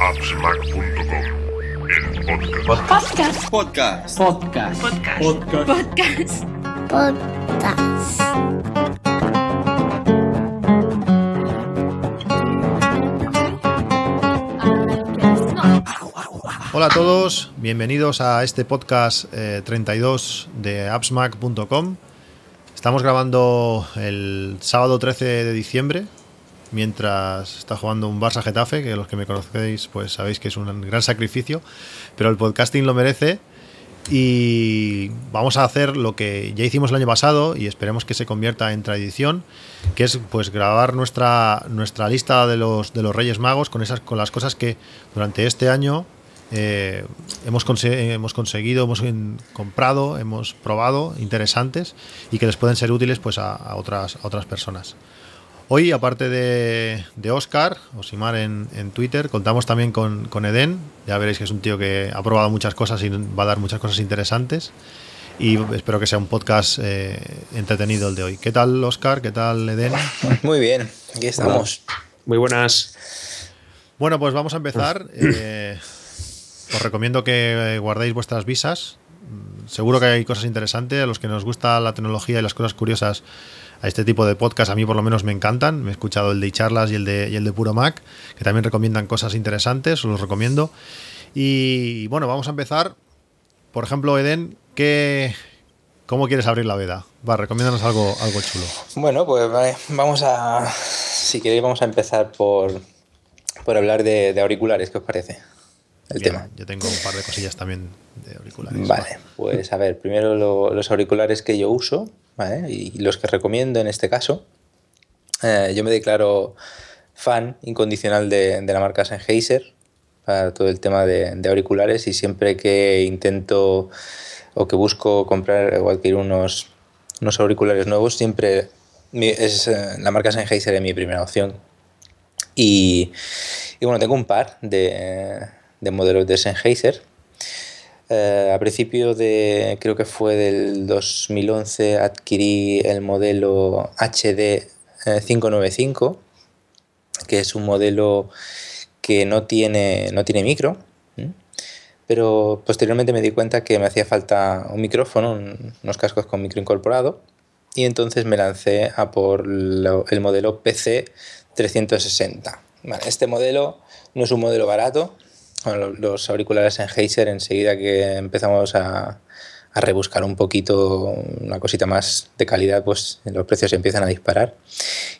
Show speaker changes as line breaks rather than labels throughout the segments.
appsmac.com, el podcast.
Podcast.
Podcast.
Podcast.
Podcast.
Podcast.
Hola a todos, bienvenidos a este podcast eh, 32 de appsmac.com. Estamos grabando el sábado 13 de diciembre, mientras está jugando un Barça Getafe, que los que me conocéis pues sabéis que es un gran sacrificio, pero el podcasting lo merece y vamos a hacer lo que ya hicimos el año pasado y esperemos que se convierta en tradición, que es pues grabar nuestra, nuestra lista de los, de los Reyes Magos con, esas, con las cosas que durante este año eh, hemos, conse- hemos conseguido, hemos comprado, hemos probado, interesantes y que les pueden ser útiles pues a, a otras, a otras personas. Hoy, aparte de, de Oscar, Osimar en, en Twitter, contamos también con, con Eden. Ya veréis que es un tío que ha probado muchas cosas y va a dar muchas cosas interesantes. Y espero que sea un podcast eh, entretenido el de hoy. ¿Qué tal, Oscar? ¿Qué tal, Eden?
Muy bien, aquí estamos.
Muy buenas.
Bueno, pues vamos a empezar. Eh, os recomiendo que guardéis vuestras visas. Mm, Seguro que hay cosas interesantes. A los que nos gusta la tecnología y las cosas curiosas, a este tipo de podcast a mí por lo menos me encantan. Me he escuchado el de charlas y el de, y el de Puro Mac, que también recomiendan cosas interesantes. Os los recomiendo. Y bueno, vamos a empezar. Por ejemplo, Eden, ¿qué, ¿cómo quieres abrir la veda? Va, recomiéndanos algo, algo chulo.
Bueno, pues vale, vamos a. Si queréis, vamos a empezar por, por hablar de, de auriculares, ¿qué os parece? El
Bien,
tema.
Yo tengo un par de cosillas también de auriculares.
Vale, pues a ver, primero lo- los auriculares que yo uso, ¿vale? Y los que recomiendo en este caso. Eh, yo me declaro fan incondicional de, de la marca Sennheiser para todo el tema de, de auriculares y siempre que intento o que busco comprar o adquirir unos, unos auriculares nuevos, siempre mi- es eh, la marca Sennheiser es mi primera opción. Y, y bueno, tengo un par de, de modelos de Sennheiser. Eh, a principio de, creo que fue del 2011, adquirí el modelo HD eh, 595, que es un modelo que no tiene, no tiene micro, pero posteriormente me di cuenta que me hacía falta un micrófono, un- unos cascos con micro incorporado, y entonces me lancé a por el modelo PC 360. Vale, este modelo no es un modelo barato. Bueno, lo- los auriculares Sennheiser, enseguida que empezamos a, a rebuscar un poquito una cosita más de calidad, pues los precios empiezan a disparar.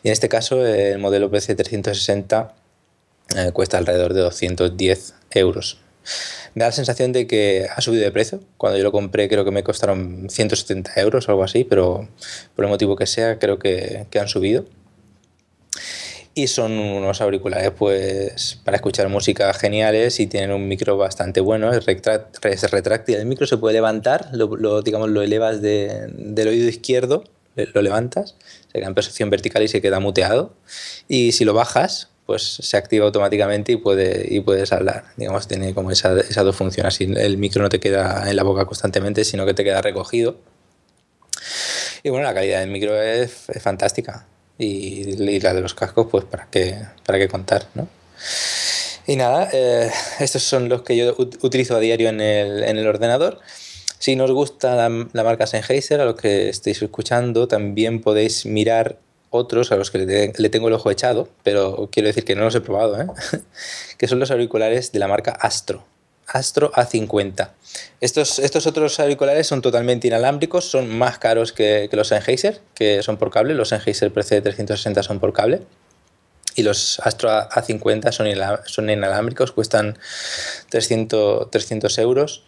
Y en este caso, el modelo PC 360 eh, cuesta alrededor de 210 euros. Me da la sensación de que ha subido de precio. Cuando yo lo compré creo que me costaron 170 euros o algo así, pero por el motivo que sea creo que, que han subido. Y son unos auriculares pues para escuchar música geniales y tienen un micro bastante bueno, es, retráctil. El micro se puede levantar, lo, lo, digamos, lo elevas de- del oído izquierdo, lo levantas, se queda en posición vertical y se queda muteado. Y si lo bajas, pues se activa automáticamente y, puede, y puedes hablar. Digamos, tiene como esa- esas dos funciones. Así el micro no te queda en la boca constantemente, sino que te queda recogido. Y bueno, la calidad del micro es, es fantástica. Y, la de los cascos, pues para qué, para qué contar, ¿no? Y nada, eh, estos son los que yo ut- utilizo a diario en el, en el ordenador. Si nos gusta la, marca Sennheiser, a los que estéis escuchando, también podéis mirar otros a los que le, le tengo el ojo echado, pero quiero decir que no los he probado, ¿eh? que son los auriculares de la marca Astro. Astro A50. Estos, estos otros auriculares son totalmente inalámbricos, son más caros que, que los Sennheiser, que son por cable. Los Sennheiser PC360 son por cable. Y los Astro A- A50 son, son inalámbricos, cuestan 300, 300 euros.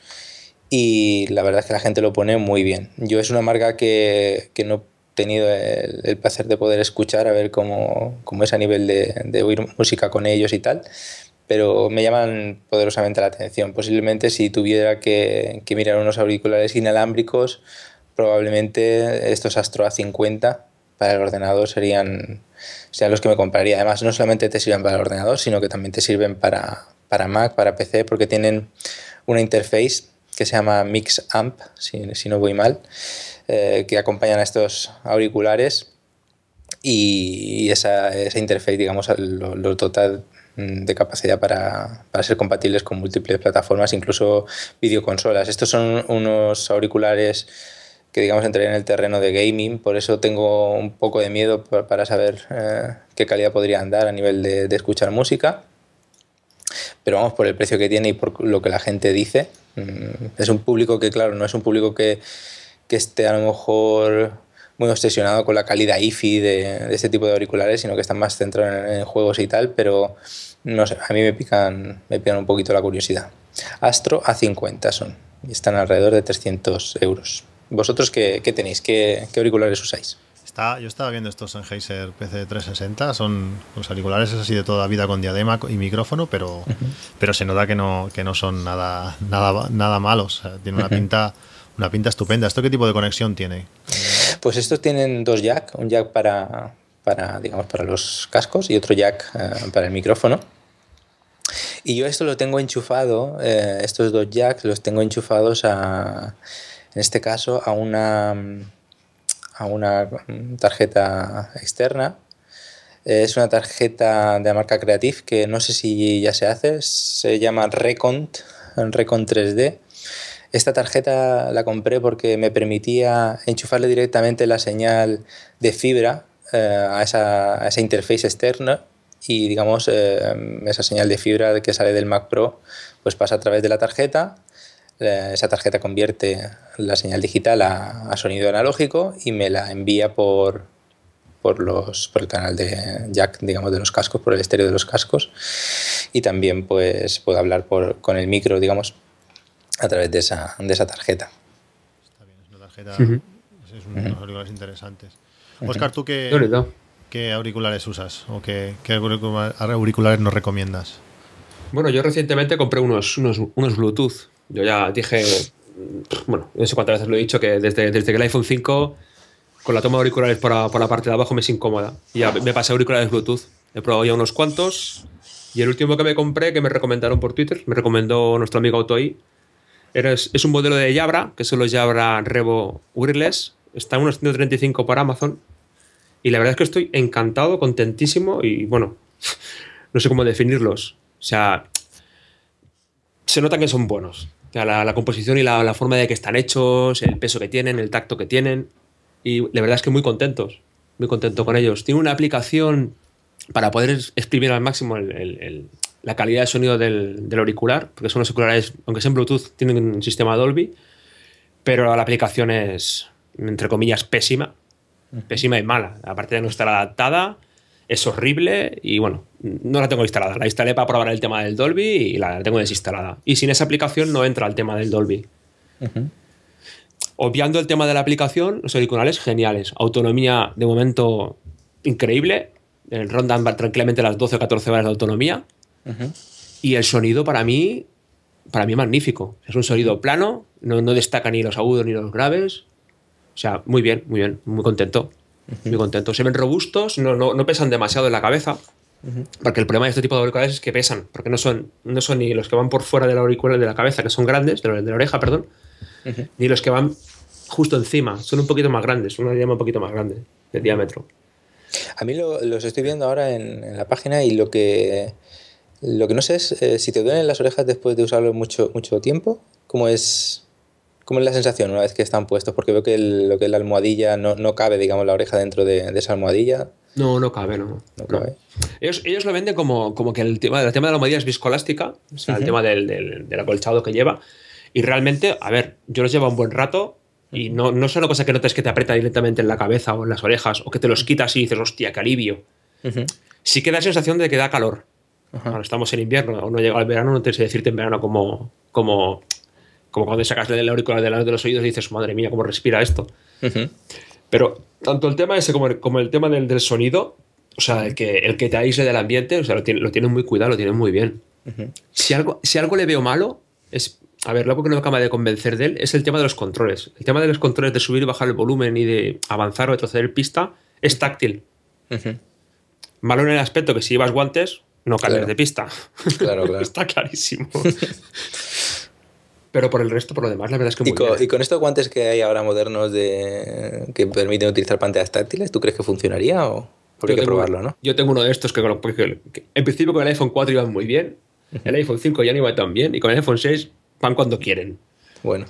Y la verdad es que la gente lo pone muy bien. Yo es una marca que, que no he tenido el, el placer de poder escuchar, a ver cómo, cómo es a nivel de, de oír música con ellos y tal pero me llaman poderosamente la atención. Posiblemente si tuviera que, mirar unos auriculares inalámbricos, probablemente estos Astro A50 para el ordenador serían, serían los que me compraría. Además, no solamente te sirven para el ordenador, sino que también te sirven para, para Mac, para PC, porque tienen una interface que se llama Mix Amp, si, no voy mal, eh, que acompañan a estos auriculares y esa, esa interface, digamos, lo, lo dota de capacidad para, para, ser compatibles con múltiples plataformas, incluso videoconsolas. Estos son unos auriculares que digamos entrarían en el terreno de gaming, por eso tengo un poco de miedo para saber eh, qué calidad podrían dar a nivel de, de, escuchar música. Pero vamos, por el precio que tiene y por lo que la gente dice, mm, es un público que, claro, no es un público que, que esté a lo mejor muy obsesionado con la calidad IFI de, de, este tipo de auriculares, sino que están más centrados en, en, juegos y tal, pero no sé, a mí me pican, me pican un poquito la curiosidad. Astro A50 son, y están alrededor de 300 euros. ¿Vosotros qué, qué tenéis? ¿Qué, ¿Qué, auriculares usáis?
Está, yo estaba viendo estos Sennheiser PC360, son los auriculares así de toda vida con diadema y micrófono, pero, uh -huh. pero se nota que no, que no son nada, nada, nada malos. Tiene una uh -huh. pinta una pinta estupenda. ¿Esto qué tipo de conexión tiene?
Pues estos tienen dos jack, un jack para, para digamos, para los cascos y otro jack uh, para el micrófono. Y yo esto lo tengo enchufado, eh, estos dos jacks los tengo enchufados a, en este caso, a una, a una tarjeta externa. Es una tarjeta de la marca Creative que no sé si ya se hace, se llama Recont, Recont 3D esta tarjeta la compré porque me permitía enchufarle directamente la señal de fibra eh, a, esa, a, esa, interface externa y digamos eh, esa señal de fibra que sale del Mac Pro pues pasa a través de la tarjeta eh, esa tarjeta convierte la señal digital a, a, sonido analógico y me la envía por, por, los, por el canal de jack digamos de los cascos por el estéreo de los cascos y también pues puedo hablar por, con el micro digamos a través de esa, de esa tarjeta.
Está bien, es una tarjeta, uh -huh. es unos uh -huh. auriculares interesantes. Oscar, ¿tú qué, qué auriculares usas o qué, auriculares nos recomiendas?
Bueno, yo recientemente compré unos, unos, unos Bluetooth. Yo ya dije, bueno, no sé cuántas veces lo he dicho, que desde, desde que el iPhone 5 con la toma de auriculares por la, por la parte de abajo me es incómoda. Y ya me pasé auriculares Bluetooth. He probado ya unos cuantos. Y el último que me compré, que me recomendaron por Twitter, me recomendó nuestro amigo Autoi, es, es un modelo de Jabra, que son los Jabra Revo Wireless. Está en unos 135 por Amazon. Y la verdad es que estoy encantado, contentísimo y bueno, no sé cómo definirlos. O sea, se nota que son buenos. La, composición y la, forma de que están hechos, el peso que tienen, el tacto que tienen. Y la verdad es que muy contentos, muy contento con ellos. Tiene una aplicación para poder exprimir al máximo la calidad de sonido del, del, auricular, porque son los auriculares, aunque sean Bluetooth, tienen un sistema Dolby, pero la aplicación es, entre comillas, pésima, pésima y mala. Aparte de no estar adaptada, es horrible y bueno, no la tengo instalada. La instalé para probar el tema del Dolby y la tengo desinstalada. Y sin esa aplicación no entra el tema del Dolby. Uh -huh. Obviando el tema de la aplicación, los auriculares geniales. Autonomía de momento increíble. Rondan tranquilamente las 12 o 14 horas de autonomía. Uh -huh. Y el sonido para mí, para mí magnífico. Es un sonido plano, no, no, destaca ni los agudos ni los graves. O sea, muy bien, muy bien, muy contento. Uh -huh. Muy contento. Se ven robustos, no, no, no pesan demasiado en la cabeza. Uh -huh. Porque el problema de este tipo de auriculares es que pesan, porque no son, no son ni los que van por fuera de la auricular de la cabeza, que son grandes, de la, de la oreja, perdón, ni los que van justo encima, son un poquito más grandes, una llama un poquito más grande de diámetro.
A mí lo, los estoy viendo ahora en, en, la página y lo que lo que no sé es eh, si te duelen las orejas después de usarlo mucho, mucho tiempo, ¿cómo es, ¿cómo es la sensación una vez que están puestos? Porque veo que el, lo que es la almohadilla no, no cabe, digamos, la oreja dentro de, de esa almohadilla.
No, no cabe, no. no, cabe. no. Ellos, ellos, lo venden como, como que el tema, el tema de la almohadilla es viscoelástica, o sea, uh -huh. el tema del, del, del acolchado que lleva. Y realmente, a ver, yo los llevo un buen rato y no, no es una cosa que notes que te aprieta directamente en la cabeza o en las orejas o que te los quitas y dices, hostia, qué alivio. Uh -huh. Sí que da sensación de que da calor. Ahora estamos en invierno, aún no llega el verano, no te sé decirte en verano como, como, como cuando sacas el auricular delante de los oídos y dices, madre mía, cómo respira esto. Uh -huh. Pero tanto el tema ese como el, como el tema del, del, sonido, o sea, el que, el que te aísle del ambiente, o sea, lo tienen, lo tienen muy cuidado, lo tienen muy bien. Uh -huh. si, algo, si algo le veo malo, es, a ver, lo que no me acaba de convencer de él es el tema de los controles. El tema de los controles de subir y bajar el volumen y de avanzar o retroceder pista es táctil. Uh -huh. Malo en el aspecto que si llevas guantes, no cambiar claro. de pista.
Claro, claro.
Está clarísimo. Pero por el resto, por lo demás, la verdad es que muy
¿Y con,
bien.
¿Y con estos guantes que hay ahora modernos de que permiten utilizar pantallas táctiles, tú crees que funcionaría o...? Porque hay que probarlo, ¿no?
Yo tengo uno de estos que, lo- porque que en principio con el iPhone 4 iban muy bien, el iPhone 5 ya no iba tan bien y con el iPhone 6 van cuando quieren.
Bueno,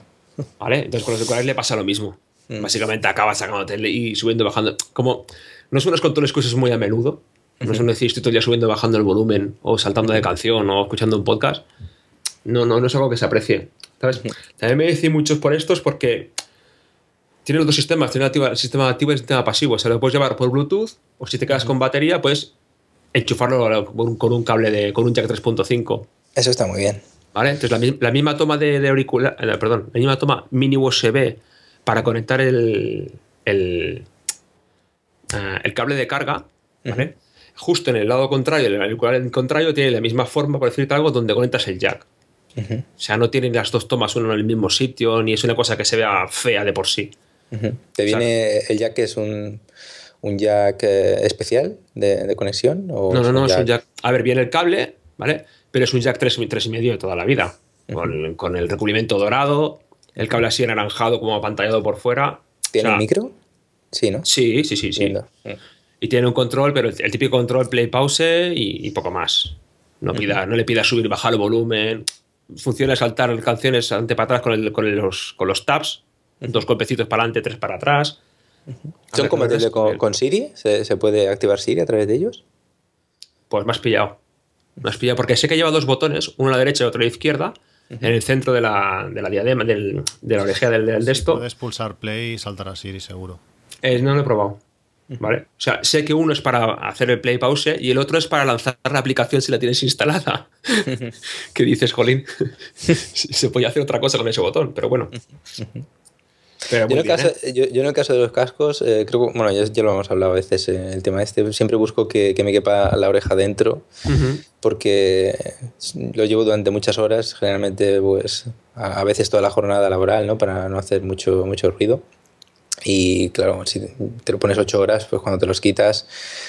¿Vale? Entonces con los auriculares le pasa lo mismo.
Mm.
Básicamente acaba sacando tele y subiendo y bajando. Como no son unos controles que uses muy a menudo, no son decir estoy todo el día subiendo y bajando el volumen o saltando de canción o escuchando un podcast. No, no, no es algo que se aprecie. ¿Sabes? También me decís muchos por estos porque tiene los dos sistemas, tiene el sistema activo y el sistema pasivo. O sea, lo puedes llevar por Bluetooth o si te quedas con batería, puedes enchufarlo con un- cable de con un jack 3.5.
eso está muy bien.
¿Vale? Entonces la, mi- la misma toma de, de auricular, eh, perdón, la misma toma mini USB para conectar el, el, ah, el cable de carga, ¿vale? Justo en el lado contrario, el auricular contrario tiene la misma forma, por decirte algo, donde conectas el jack. O sea, no tienen las dos tomas uno en el mismo sitio, ni es una cosa que se vea fea de por sí.
Te viene el jack que es un, un jack eh, especial de, de conexión. ¿O
No, no, no, es un jack. A ver, viene el cable, ¿vale? Pero es un jack 3, y medio de toda la vida. con, con el recubrimiento dorado, el cable así anaranjado como apantallado por fuera.
¿Tiene
O sea,
un micro? Sí, ¿no?
Sí, sí, sí, sí.
Mm.
Y tiene un control, pero el, el típico control play pause y, y poco más. No, pida, no le pida subir y bajar el volumen. Funciona saltar canciones ante para atrás con, el- con los, con los tabs. Dos golpecitos para adelante, tres para atrás.
¿Son compatibles con, Siri? ¿Se, se puede activar Siri a través de ellos?
Pues me has pillado. Has pillado porque sé que lleva dos botones, uno a la derecha y otro a la izquierda, en el centro de la, de la diadema, del- de la oreja del, del de esto.
Puedes pulsar play y saltar a Siri seguro.
Eh, no lo he probado. ¿Vale? O sea, sé que uno es para hacer el play pause y el otro es para lanzar la aplicación si la tienes instalada. ¿Qué dices, Jolín? Se podía hacer otra cosa con ese botón, pero bueno. Pero
Yo
muy
en, el
bien,
caso,
¿eh?
yo, yo en el caso de los cascos, eh, creo que, bueno, ya, ya lo hemos hablado a veces, eh, el tema este, siempre busco que, que me quepa la oreja dentro, porque lo llevo durante muchas horas, generalmente pues a, a veces toda la jornada laboral, ¿no? Para no hacer mucho, mucho ruido. Y claro, si te lo pones ocho horas, pues cuando te los quitas,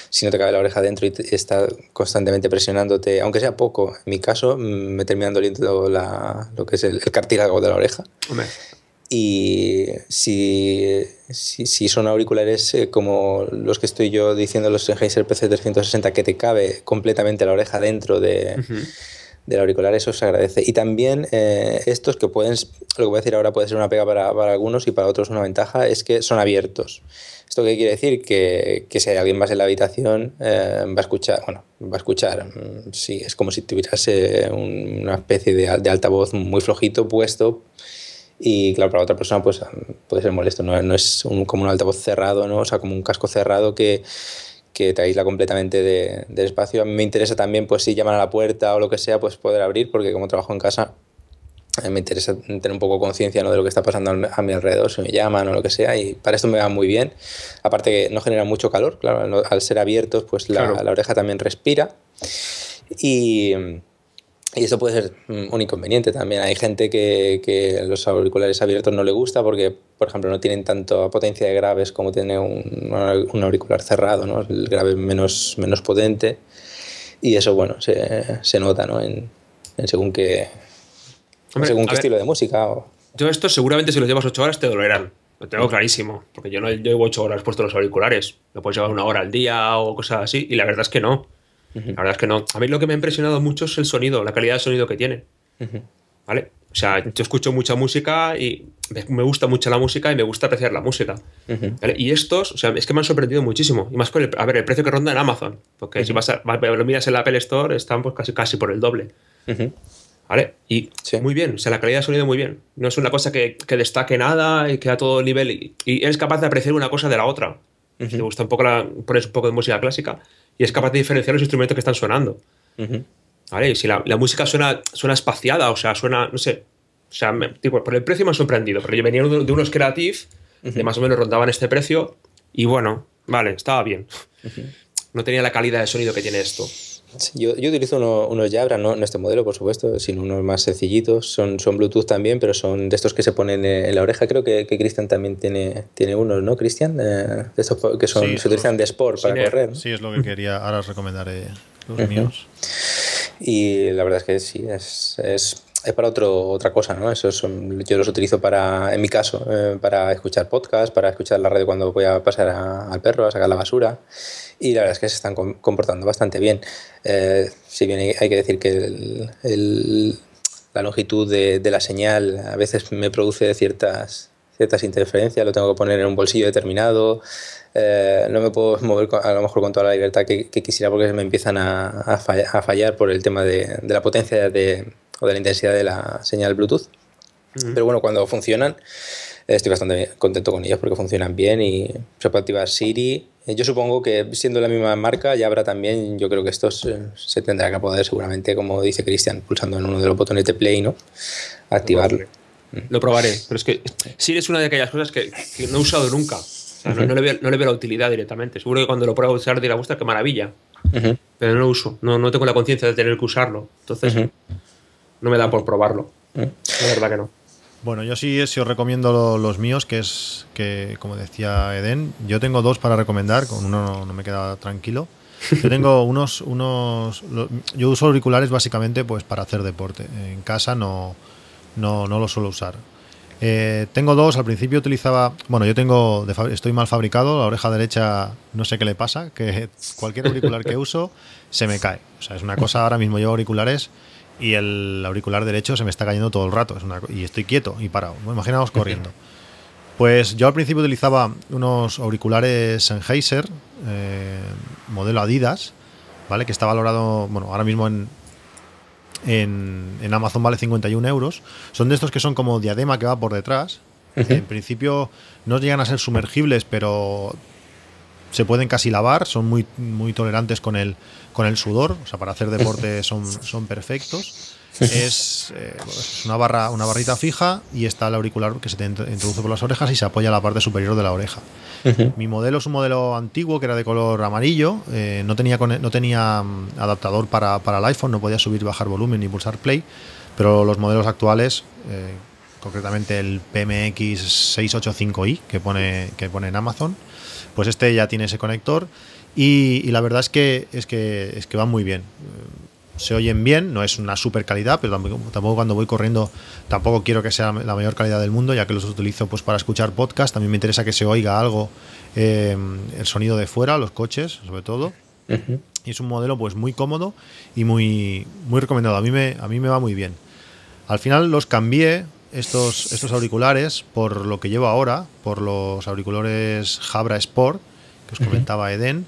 si no te cabe la oreja dentro y te- está constantemente presionándote, aunque sea poco, en mi caso mm, me terminan doliendo la, lo que es el, el cartílago de la oreja.
Hombre,
Y si, si, si son auriculares eh, como los que estoy yo diciendo, los Sennheiser PC360, que te cabe completamente la oreja dentro de,
ujú.
Del auricular, eso se agradece. Y también eh, estos que pueden, lo que voy a decir ahora puede ser una pega para, para algunos y para otros una ventaja, es que son abiertos. ¿Esto qué quiere decir? Que, que si hay alguien más en la habitación, eh, va a escuchar, bueno, va a escuchar, mm, sí, es como si tuvieras un- una especie de, de altavoz muy flojito puesto y claro, para otra persona pues puede ser molesto, no, es como un altavoz cerrado, ¿no? o sea, como un casco cerrado que, que te aísla completamente de- del espacio. A mí me interesa también, pues si llaman a la puerta o lo que sea, pues poder abrir, porque como trabajo en casa, me interesa tener un poco conciencia ¿no? de lo que está pasando a mi alrededor, si me llaman o lo que sea, y para esto me va muy bien. Aparte que no genera mucho calor, claro, al ser abiertos, pues la,
Claro.
la oreja también respira. Y, y eso puede ser mm, un inconveniente también. Hay gente que, que los auriculares abiertos no le gusta porque, por ejemplo, no tienen tanta potencia de graves como tiene un, un auricular cerrado, ¿no? El grave menos, menos potente. Y eso, bueno, se, se nota, ¿no? En, en según qué,
Hombre,
según qué
ver,
estilo de música. o-
Yo esto seguramente si los llevas 8 horas te dolerán. Lo tengo clarísimo. Porque yo no llevo 8 horas puesto los auriculares. Lo puedes llevar una hora al día o cosas así. Y la verdad es que no. La verdad es que no. A mí lo que me ha impresionado mucho es el sonido, la calidad de sonido que tiene.
Ujú.
¿Vale? O sea, yo escucho mucha música y me- gusta mucho la música y me gusta apreciar la música.
Ujú.
¿Vale? Y estos, o sea, es que me han sorprendido muchísimo. Y más con el, a ver, el precio que ronda en Amazon. Porque si vas a, lo miras en la Apple Store, están pues casi, casi por el doble.
Ujú.
¿Vale? Y
Sí.
muy bien, o sea, la calidad de sonido muy bien. No es una cosa que, que destaque nada y que a todo nivel. Y, y eres capaz de apreciar una cosa de la otra. Si te gusta un poco la, pones un poco de música clásica y es capaz de diferenciar los instrumentos que están sonando. ¿Vale? Y si la, la música suena, suena espaciada, o sea, suena, no sé. O sea, me- tipo, por el precio me ha sorprendido. Pero yo venía de, de unos Creative, de más o menos rondaban este precio, y bueno, vale, estaba bien. No tenía la calidad de sonido que tiene esto.
Sí, Yo, yo utilizo uno- unos Jabra, no, no este modelo, por supuesto, sino unos más sencillitos. Son, son Bluetooth también, pero son de estos que se ponen eh, en la oreja. Creo que, que Cristian también tiene, tiene unos, ¿no, Cristian? Eh, de estos que son,
Sí,
se utilizan de sport para
air.
correr.
Sí, es lo que quería. Ahora os recomendaré los míos.
Y la verdad es que sí, es, es- es para otro, otra cosa, ¿no? Eso son, yo los utilizo para, en mi caso, eh, para escuchar podcast, para escuchar la radio cuando voy a pasar al perro, a sacar la basura. Y la verdad es que se están comportando bastante bien. Eh, si bien hay, que decir que la longitud de, de, la señal a veces me produce ciertas, ciertas interferencias, lo tengo que poner en un bolsillo determinado. Eh, no me puedo mover a lo mejor con toda la libertad que, quisiera porque me empiezan a, a, fallar, por el tema de, de la potencia de, o de la intensidad de la señal Bluetooth. Pero bueno, cuando funcionan, estoy bastante contento con ellos porque funcionan bien y se puede activar Siri. Eh, yo supongo que siendo la misma marca ya habrá también, yo creo que esto se, tendrá que poder seguramente, como dice Cristian, pulsando en uno de los botones de play, ¿no? Activarlo.
Lo probaré, pero es que Siri es una de aquellas cosas que, no he usado nunca. no, le veo, la utilidad directamente. Seguro que cuando lo pruebo a usar dirá, gusta qué maravilla. Pero no lo uso, no, no tengo la conciencia de tener que usarlo. Entonces, no me da por probarlo. La verdad que no.
Bueno, yo sí, sí os recomiendo los míos, que es que, como decía Eden, yo tengo dos para recomendar, con uno no, me queda tranquilo. Yo tengo unos, unos, yo uso auriculares básicamente pues para hacer deporte. En casa no, no, no los suelo usar. Eh, tengo dos, al principio utilizaba, bueno, yo tengo, estoy mal fabricado, la oreja derecha no sé qué le pasa, que cualquier auricular que uso se me cae. O sea, es una cosa, ahora mismo llevo auriculares y el auricular derecho se me está cayendo todo el rato y estoy quieto y parado. imaginaos corriendo. Pues yo al principio utilizaba unos auriculares Sennheiser, eh, modelo Adidas, ¿vale? Que está valorado, bueno, ahora mismo en, en, Amazon vale 51 euros. Son de estos que son como diadema que va por detrás. En principio no llegan a ser sumergibles, pero se pueden casi lavar, son muy, muy tolerantes con el, con el sudor, o sea, para hacer deporte son, son perfectos. Es, eh, es, una barra una barrita fija y está el auricular que se te introduce por las orejas y se apoya en la parte superior de la oreja. Mi modelo es un modelo antiguo que era de color amarillo, eh, no tenía, no tenía mm, adaptador para, para, el iPhone, no podía subir, bajar volumen ni pulsar play, pero los modelos actuales, eh, concretamente el PMX 685i que pone, que pone en Amazon, pues este ya tiene ese conector y, la verdad es que, es que, es que van muy bien. Se oyen bien, no es una super calidad, pero tampoco, cuando voy corriendo tampoco quiero que sea la mayor calidad del mundo, ya que los utilizo pues para escuchar podcast. También me interesa que se oiga algo, eh, el sonido de fuera, los coches, sobre todo. Y es un modelo pues muy cómodo y muy, muy recomendado. A mí, me, a mí me va muy bien. Al final los cambié estos, estos auriculares por lo que llevo ahora, por los auriculares Jabra Sport, que os comentaba Eden,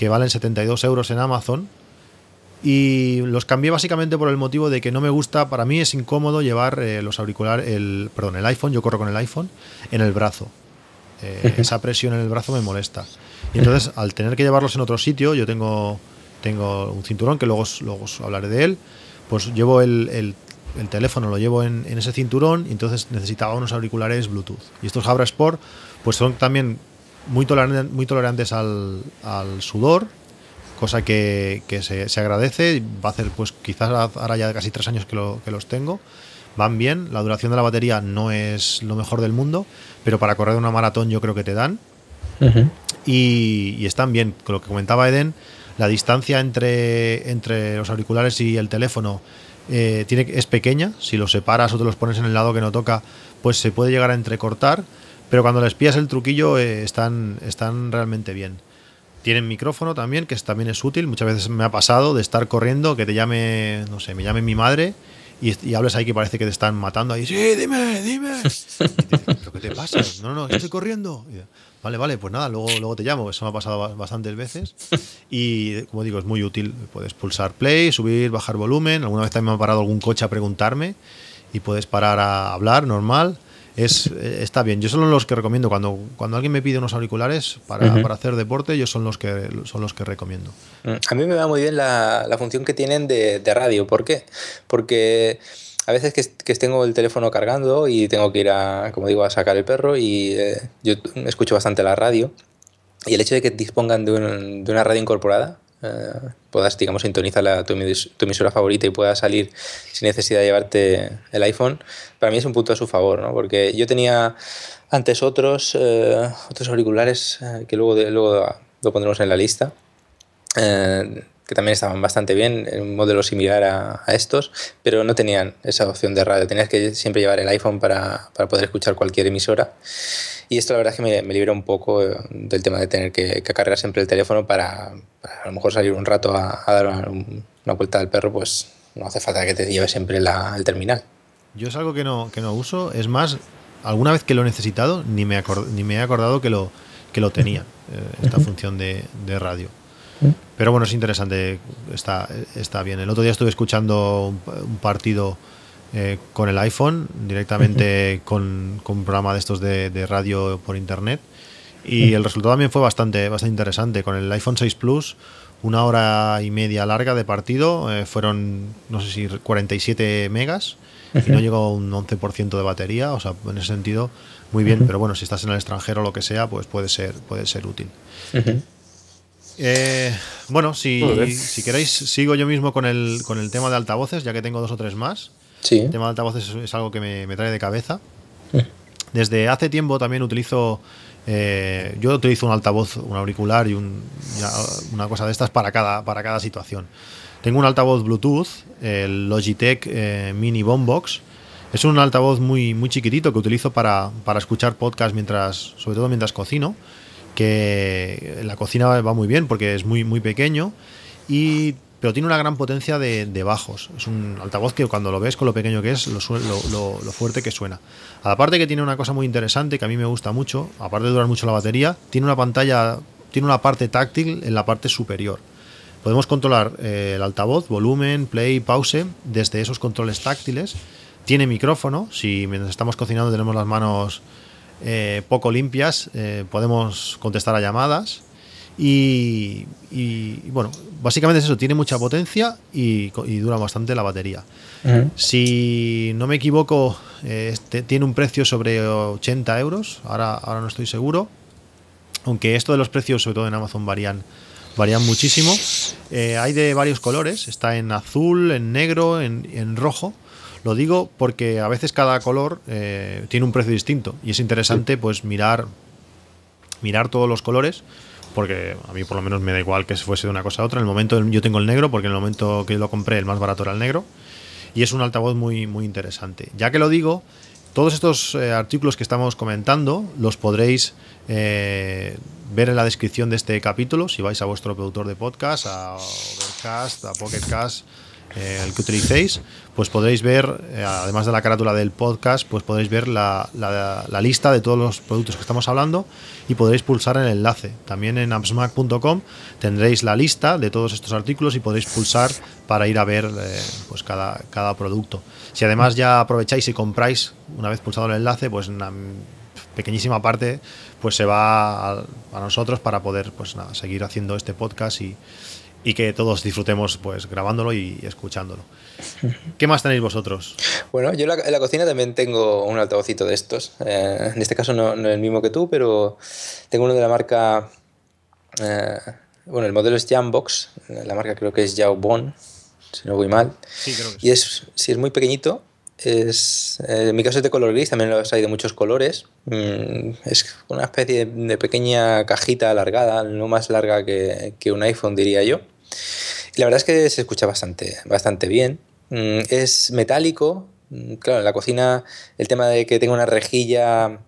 que valen 72 euros en Amazon. Y los cambié básicamente por el motivo de que no me gusta, para mí es incómodo llevar eh, los auriculares, el, perdón, el iPhone, yo corro con el iPhone, en el brazo. Eh, esa presión en el brazo me molesta. Y entonces, al tener que llevarlos en otro sitio, yo tengo, tengo un cinturón que luego, luego hablaré de él, pues llevo el, el teléfono lo llevo en, ese cinturón y entonces necesitaba unos auriculares Bluetooth. Y estos Jabra Sport pues son también muy, tolerantes, muy tolerantes al, sudor, cosa que, se, agradece. Va a hacer pues quizás ahora ya casi tres años que, los tengo. Van bien, la duración de la batería no es lo mejor del mundo, pero para correr una maratón yo creo que te dan. y, y, están bien, con lo que comentaba Eden, la distancia entre, entre los auriculares y el teléfono eh, tiene, es pequeña, si los separas o te los pones en el lado que no toca, pues se puede llegar a entrecortar, pero cuando les pillas el truquillo eh, están, están realmente bien. Tienen micrófono también, que también es útil. Muchas veces me ha pasado de estar corriendo, que te llame, no sé, me llame mi madre y, y hables ahí que parece que te están matando ahí. Sí, dime, dime. qué te pasa? No, no, estoy corriendo. Vale, vale, pues nada, luego, luego te llamo. Eso me ha pasado bastantes veces. Y como digo, es muy útil. Puedes pulsar play, subir, bajar volumen. Alguna vez también me ha parado algún coche a preguntarme y puedes parar a hablar normal. Es, eh, está bien. Yo son los que recomiendo. Cuando, cuando alguien me pide unos auriculares para, para, hacer deporte, yo son los que son los que recomiendo.
Mm, a mí me va muy bien la, la función que tienen de, de radio. ¿Por qué? Porque a veces que, tengo el teléfono cargando y tengo que ir a, como digo, a sacar el perro y eh, yo escucho bastante la radio y el hecho de que dispongan de, una radio incorporada, eh, puedas, digamos, sintonizar la, tu, emisora favorita y puedas salir sin necesidad de llevarte el iPhone, para mí es un punto a su favor, ¿no? Porque yo tenía antes otros, eh, otros auriculares que luego, luego lo pondremos en la lista que también estaban bastante bien, un modelo similar a, estos, pero no tenían esa opción de radio. Tenías que siempre llevar el iPhone para, para poder escuchar cualquier emisora. Y esto la verdad es que me, me libera un poco eh, del tema de tener que, cargar siempre el teléfono para, a lo mejor salir un rato a, dar una vuelta al perro, pues no hace falta que te lleve siempre el terminal.
Yo es algo que no, que no uso, es más, alguna vez que lo he necesitado, ni me, ni me he acordado que lo, que lo tenía, eh, esta función de, de radio. Pero bueno, es interesante, está, está bien. El otro día estuve escuchando un, partido eh, con el iPhone, directamente con, con, un programa de estos de, radio por internet. Y el resultado también fue bastante, bastante interesante. Con el iPhone 6 Plus, una hora y media larga de partido, eh, fueron, no sé si 47 megas y no llegó a un 11% de batería. O sea, en ese sentido, muy bien. Pero bueno, si estás en el extranjero o lo que sea, pues puede ser, puede ser útil. Eh, bueno, si, si, queréis, sigo yo mismo con el, con el tema de altavoces, ya que tengo dos o tres más.
Sí.
El tema de altavoces es, algo que me, trae de cabeza. Mm. Desde hace tiempo también utilizo. Eh, yo utilizo un altavoz, un auricular y una cosa de estas para cada, para cada situación. Tengo un altavoz Bluetooth, el Logitech eh, Mini Boombox. Es un altavoz muy, muy chiquitito que utilizo para, para escuchar podcast mientras, sobre todo mientras cocino que la cocina va muy bien porque es muy, muy pequeño, y, pero tiene una gran potencia de, bajos. Es un altavoz que cuando lo ves con lo pequeño que es, lo, lo, fuerte que suena. Aparte que tiene una cosa muy interesante que a mí me gusta mucho, aparte de durar mucho la batería, tiene una pantalla, tiene una parte táctil en la parte superior. Podemos controlar eh, el altavoz, volumen, play, pause desde esos controles táctiles. Tiene micrófono, si mientras estamos cocinando tenemos las manos eh, poco limpias, eh, podemos contestar a llamadas. Y, bueno, básicamente es eso, tiene mucha potencia y, dura bastante la batería. Si no me equivoco, eh, este, tiene un precio sobre 80 euros, ahora, ahora no estoy seguro, aunque esto de los precios, sobre todo en Amazon, varían, varían muchísimo. hay de varios colores, está en azul, en negro, en, en rojo. Lo digo porque a veces cada color eh, tiene un precio distinto y es interesante pues mirar, mirar todos los colores porque a mí por lo menos me da igual que se fuese de una cosa a otra. En el momento yo tengo el negro porque en el momento que lo compré el más barato era el negro y es un altavoz muy, muy interesante. Ya que lo digo, todos estos eh, artículos que estamos comentando los podréis eh, ver en la descripción de este capítulo si vais a vuestro productor de podcast, a Overcast, a Pocketcast eh, el que utilicéis, pues podréis ver, eh, además de la carátula del podcast, pues podréis ver la, lista de todos los productos que estamos hablando y podréis pulsar el enlace. También en appsmac.com tendréis la lista de todos estos artículos y podréis pulsar para ir a ver eh, pues cada, cada producto. Si además ya aprovecháis y compráis, una vez pulsado el enlace, pues una pequeñísima parte pues se va a, a nosotros para poder pues nada, seguir haciendo este podcast y y que todos disfrutemos pues grabándolo y escuchándolo. ¿Qué más tenéis vosotros?
Bueno, yo en la, cocina también tengo un altavocito de estos. Eh, en este caso no, es el mismo que tú, pero tengo uno de la marca... Eh, bueno, el modelo es Jambox, la marca creo que es Bon, si no voy mal.
Sí, creo que
sí. Y es, si es muy pequeñito, es, eh, en mi caso es de color gris, también los hay de muchos colores. Mm, es una especie de, pequeña cajita alargada, no más larga que, que, un iPhone, diría yo. Y la verdad es que se escucha bastante, bastante bien. Mm, es metálico. Mm, claro, en la cocina el tema de que tenga una rejilla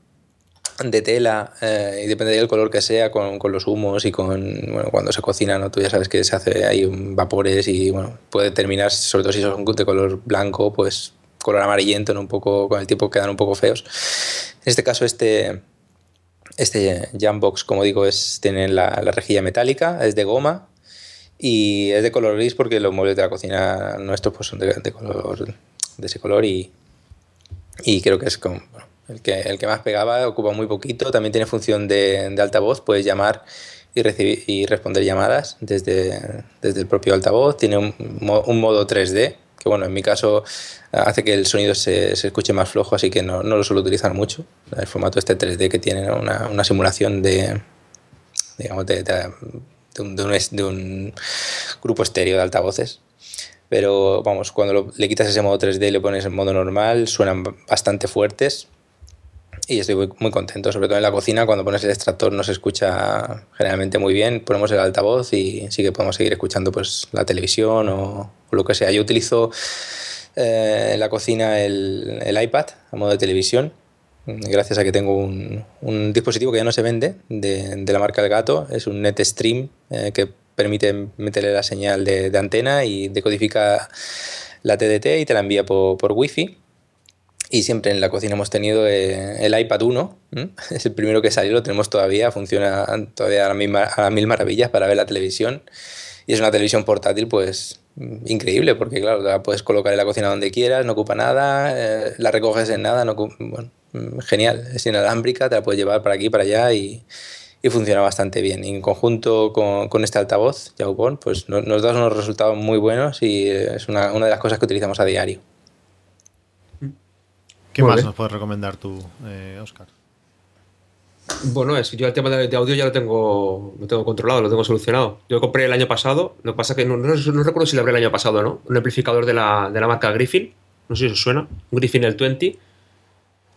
de tela eh, y depende del color que sea con, con, los humos y con bueno, cuando se cocina no tú ya sabes que se hace ahí vapores y bueno puede terminar sobre todo si son de color blanco pues color amarillento, un poco, con el tiempo quedan un poco feos. En este caso, este, este Jambox, como digo, es, tiene la, rejilla metálica, es de goma y es de color gris porque los muebles de la cocina nuestros pues, son de, color, de ese color y, y creo que es como, el, que, el que más pegaba, ocupa muy poquito, también tiene función de, de altavoz, puedes llamar y, recibir, y responder llamadas desde, desde el propio altavoz, tiene un, un modo 3D que bueno, en mi caso hace que el sonido se, se escuche más flojo, así que no, no, lo suelo utilizar mucho. El formato este 3D que tiene una, una, simulación de, digamos, de, de, un, de, un, grupo estéreo de altavoces. Pero vamos, cuando le quitas ese modo 3D y le pones en modo normal, suenan bastante fuertes. y estoy muy, contento, sobre todo en la cocina, cuando pones el extractor no se escucha generalmente muy bien, ponemos el altavoz y sí que podemos seguir escuchando pues, la televisión o, lo que sea. Yo utilizo eh, en la cocina el, iPad a modo de televisión, gracias a que tengo un, un dispositivo que ya no se vende de, de, la marca El Gato, es un NetStream eh, que permite meterle la señal de, de, antena y decodifica la TDT y te la envía por, por Wi-Fi y siempre en la cocina hemos tenido eh, el iPad 1, ¿eh? es el primero que salió, lo tenemos todavía, funciona todavía a, la misma, a mil maravillas para ver la televisión. Y es una televisión portátil, pues increíble, porque claro, la puedes colocar en la cocina donde quieras, no ocupa nada, eh, la recoges en nada, no bueno, genial, es inalámbrica, te la puedes llevar para aquí, para allá y, y funciona bastante bien. Y en conjunto con, con este altavoz, Yaupon, pues nos, nos, da unos resultados muy buenos y es una, una de las cosas que utilizamos a diario.
¿Qué Muy más bien. nos puedes recomendar tú, eh, Oscar?
Bueno, es que yo el tema de, de, audio ya lo tengo, lo tengo controlado, lo tengo solucionado. Yo compré el año pasado, lo que pasa que no, no, no recuerdo si lo abrí el año pasado, ¿no? Un amplificador de la, de la marca Griffin, no sé si os suena, Griffin el 20.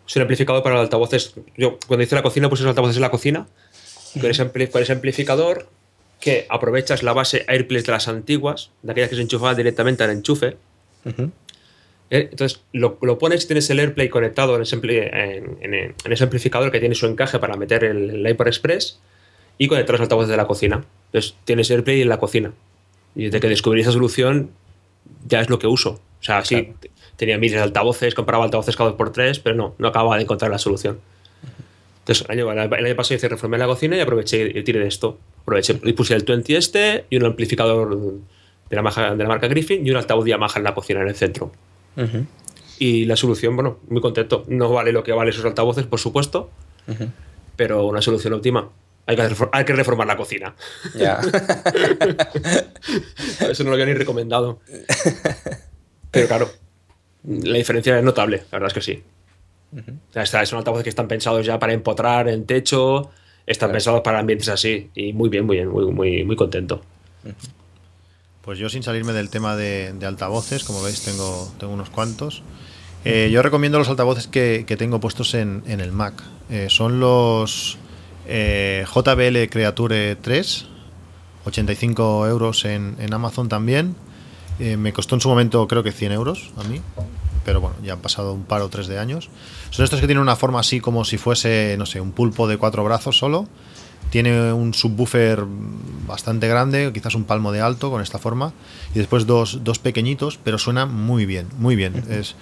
Es un amplificador para altavoces. Yo cuando hice la cocina puse los altavoces en la cocina. Con ese, con ese amplificador que aprovechas la base AirPlay de las antiguas, de aquellas que se enchufaban directamente al enchufe. Uh -huh. Entonces lo, lo, pones, tienes el AirPlay conectado en ese, en, en, en ese, amplificador que tiene su encaje para meter el, el iPod Express y conectar los altavoces de la cocina. Entonces tienes AirPlay en la cocina. Y desde que descubrí esa solución ya es lo que uso. O sea, sí, claro. Tenía miles de altavoces, compraba altavoces cada dos por tres, pero no, no acababa de encontrar la solución. Entonces el año, el año pasado hice reformé la cocina y aproveché y tiré de esto. Aproveché y puse el 20 este y un amplificador de la, marca, de la marca Griffin y un altavoz Yamaha en la cocina en el centro. Uh -huh. Y la solución, bueno, muy contento. No vale lo que vale esos altavoces, por supuesto, uh -huh. pero una solución óptima. Hay que, hay que reformar la cocina.
Ya.
Eso no lo había ni recomendado. Pero claro, la diferencia es notable, la verdad es que sí. Uh -huh. o sea, son altavoces que están pensados ya para empotrar en techo, están claro. pensados para ambientes así. Y muy bien, muy bien, muy, muy, muy contento.
Pues yo sin salirme del tema de, de altavoces, como veis tengo, tengo unos cuantos. Eh, yo recomiendo los altavoces que, que tengo puestos en, en el Mac. Eh, son los eh, JBL Creature 3, 85 euros en, en Amazon también. Eh, me costó en su momento creo que 100 euros a mí, pero bueno, ya han pasado un par o tres de años. Son estos que tienen una forma así como si fuese, no sé, un pulpo de cuatro brazos solo tiene un subwoofer bastante grande, quizás un palmo de alto con esta forma, y después dos, dos pequeñitos, pero suena muy bien, muy bien. Es,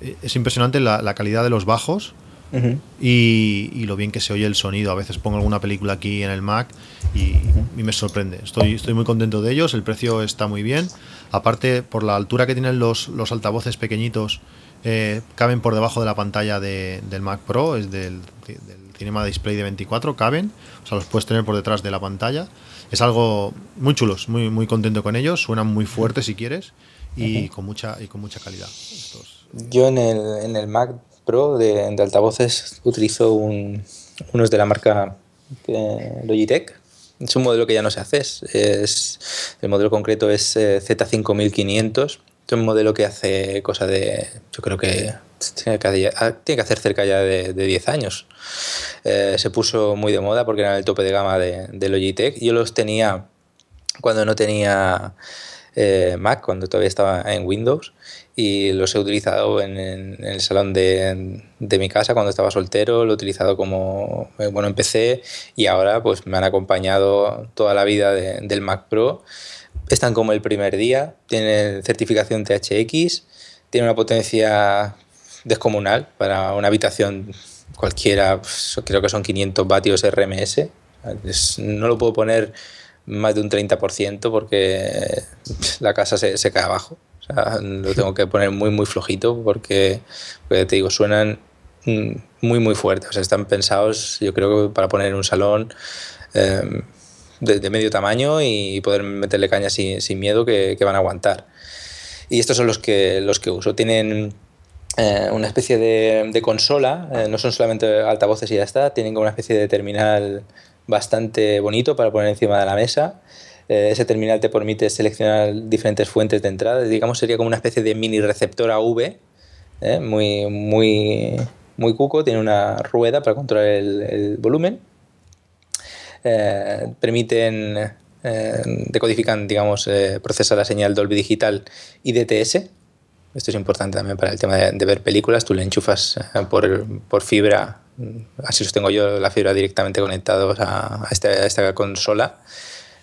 es impresionante la, la, calidad de los bajos uh -huh. y, y, lo bien que se oye el sonido. A veces pongo alguna película aquí en el Mac y, y, me sorprende. Estoy, estoy muy contento de ellos, el precio está muy bien. Aparte, por la altura que tienen los, los altavoces pequeñitos, eh, caben por debajo de la pantalla de, del Mac Pro, es del, del Cinema Display de 24, caben, o sea, los puedes tener por detrás de la pantalla. Es algo muy chulos, muy, muy contento con ellos, suenan muy fuertes si quieres y, uh -huh. con, mucha, y con mucha calidad. Estos...
Yo en el, en el Mac Pro de, de altavoces utilizo un, unos de la marca eh, Logitech. Es un modelo que ya no se hace, es, es el modelo concreto es eh, Z5500 es un modelo que hace cosa de, yo creo que tiene que, tiene que hacer cerca ya de, de 10 años. Eh, se puso muy de moda porque era el tope de gama de, de Logitech. Yo los tenía cuando no tenía eh, Mac, cuando todavía estaba en Windows, y los he utilizado en, el salón de, mi casa cuando estaba soltero, lo he utilizado como, eh, bueno, en PC y ahora pues me han acompañado toda la vida de, del Mac Pro están como el primer día, tienen certificación THX, tienen una potencia descomunal para una habitación cualquiera, pues, creo que son 500 vatios RMS. No lo puedo poner más de un 30% porque la casa se, se cae abajo. O sea, lo tengo que poner muy, muy flojito porque, porque te digo, suenan muy, muy fuertes. O sea, están pensados, yo creo para poner en un salón. Eh, de, de, medio tamaño y poder meterle caña sin, sin miedo que, que, van a aguantar. Y estos son los que, los que uso. Tienen eh, una especie de, de consola, eh, no son solamente altavoces y ya está, tienen como una especie de terminal bastante bonito para poner encima de la mesa. Eh, ese terminal te permite seleccionar diferentes fuentes de entrada, digamos sería como una especie de mini receptor AV, muy, muy, muy cuco, tiene una rueda para controlar el, volumen. Eh, permiten, eh, decodifican, digamos, eh, procesa la señal Dolby Digital y DTS. Esto es importante también para el tema de, ver películas. Tú le enchufas por, fibra, así los tengo yo, la fibra directamente conectados a, esta, a esta consola.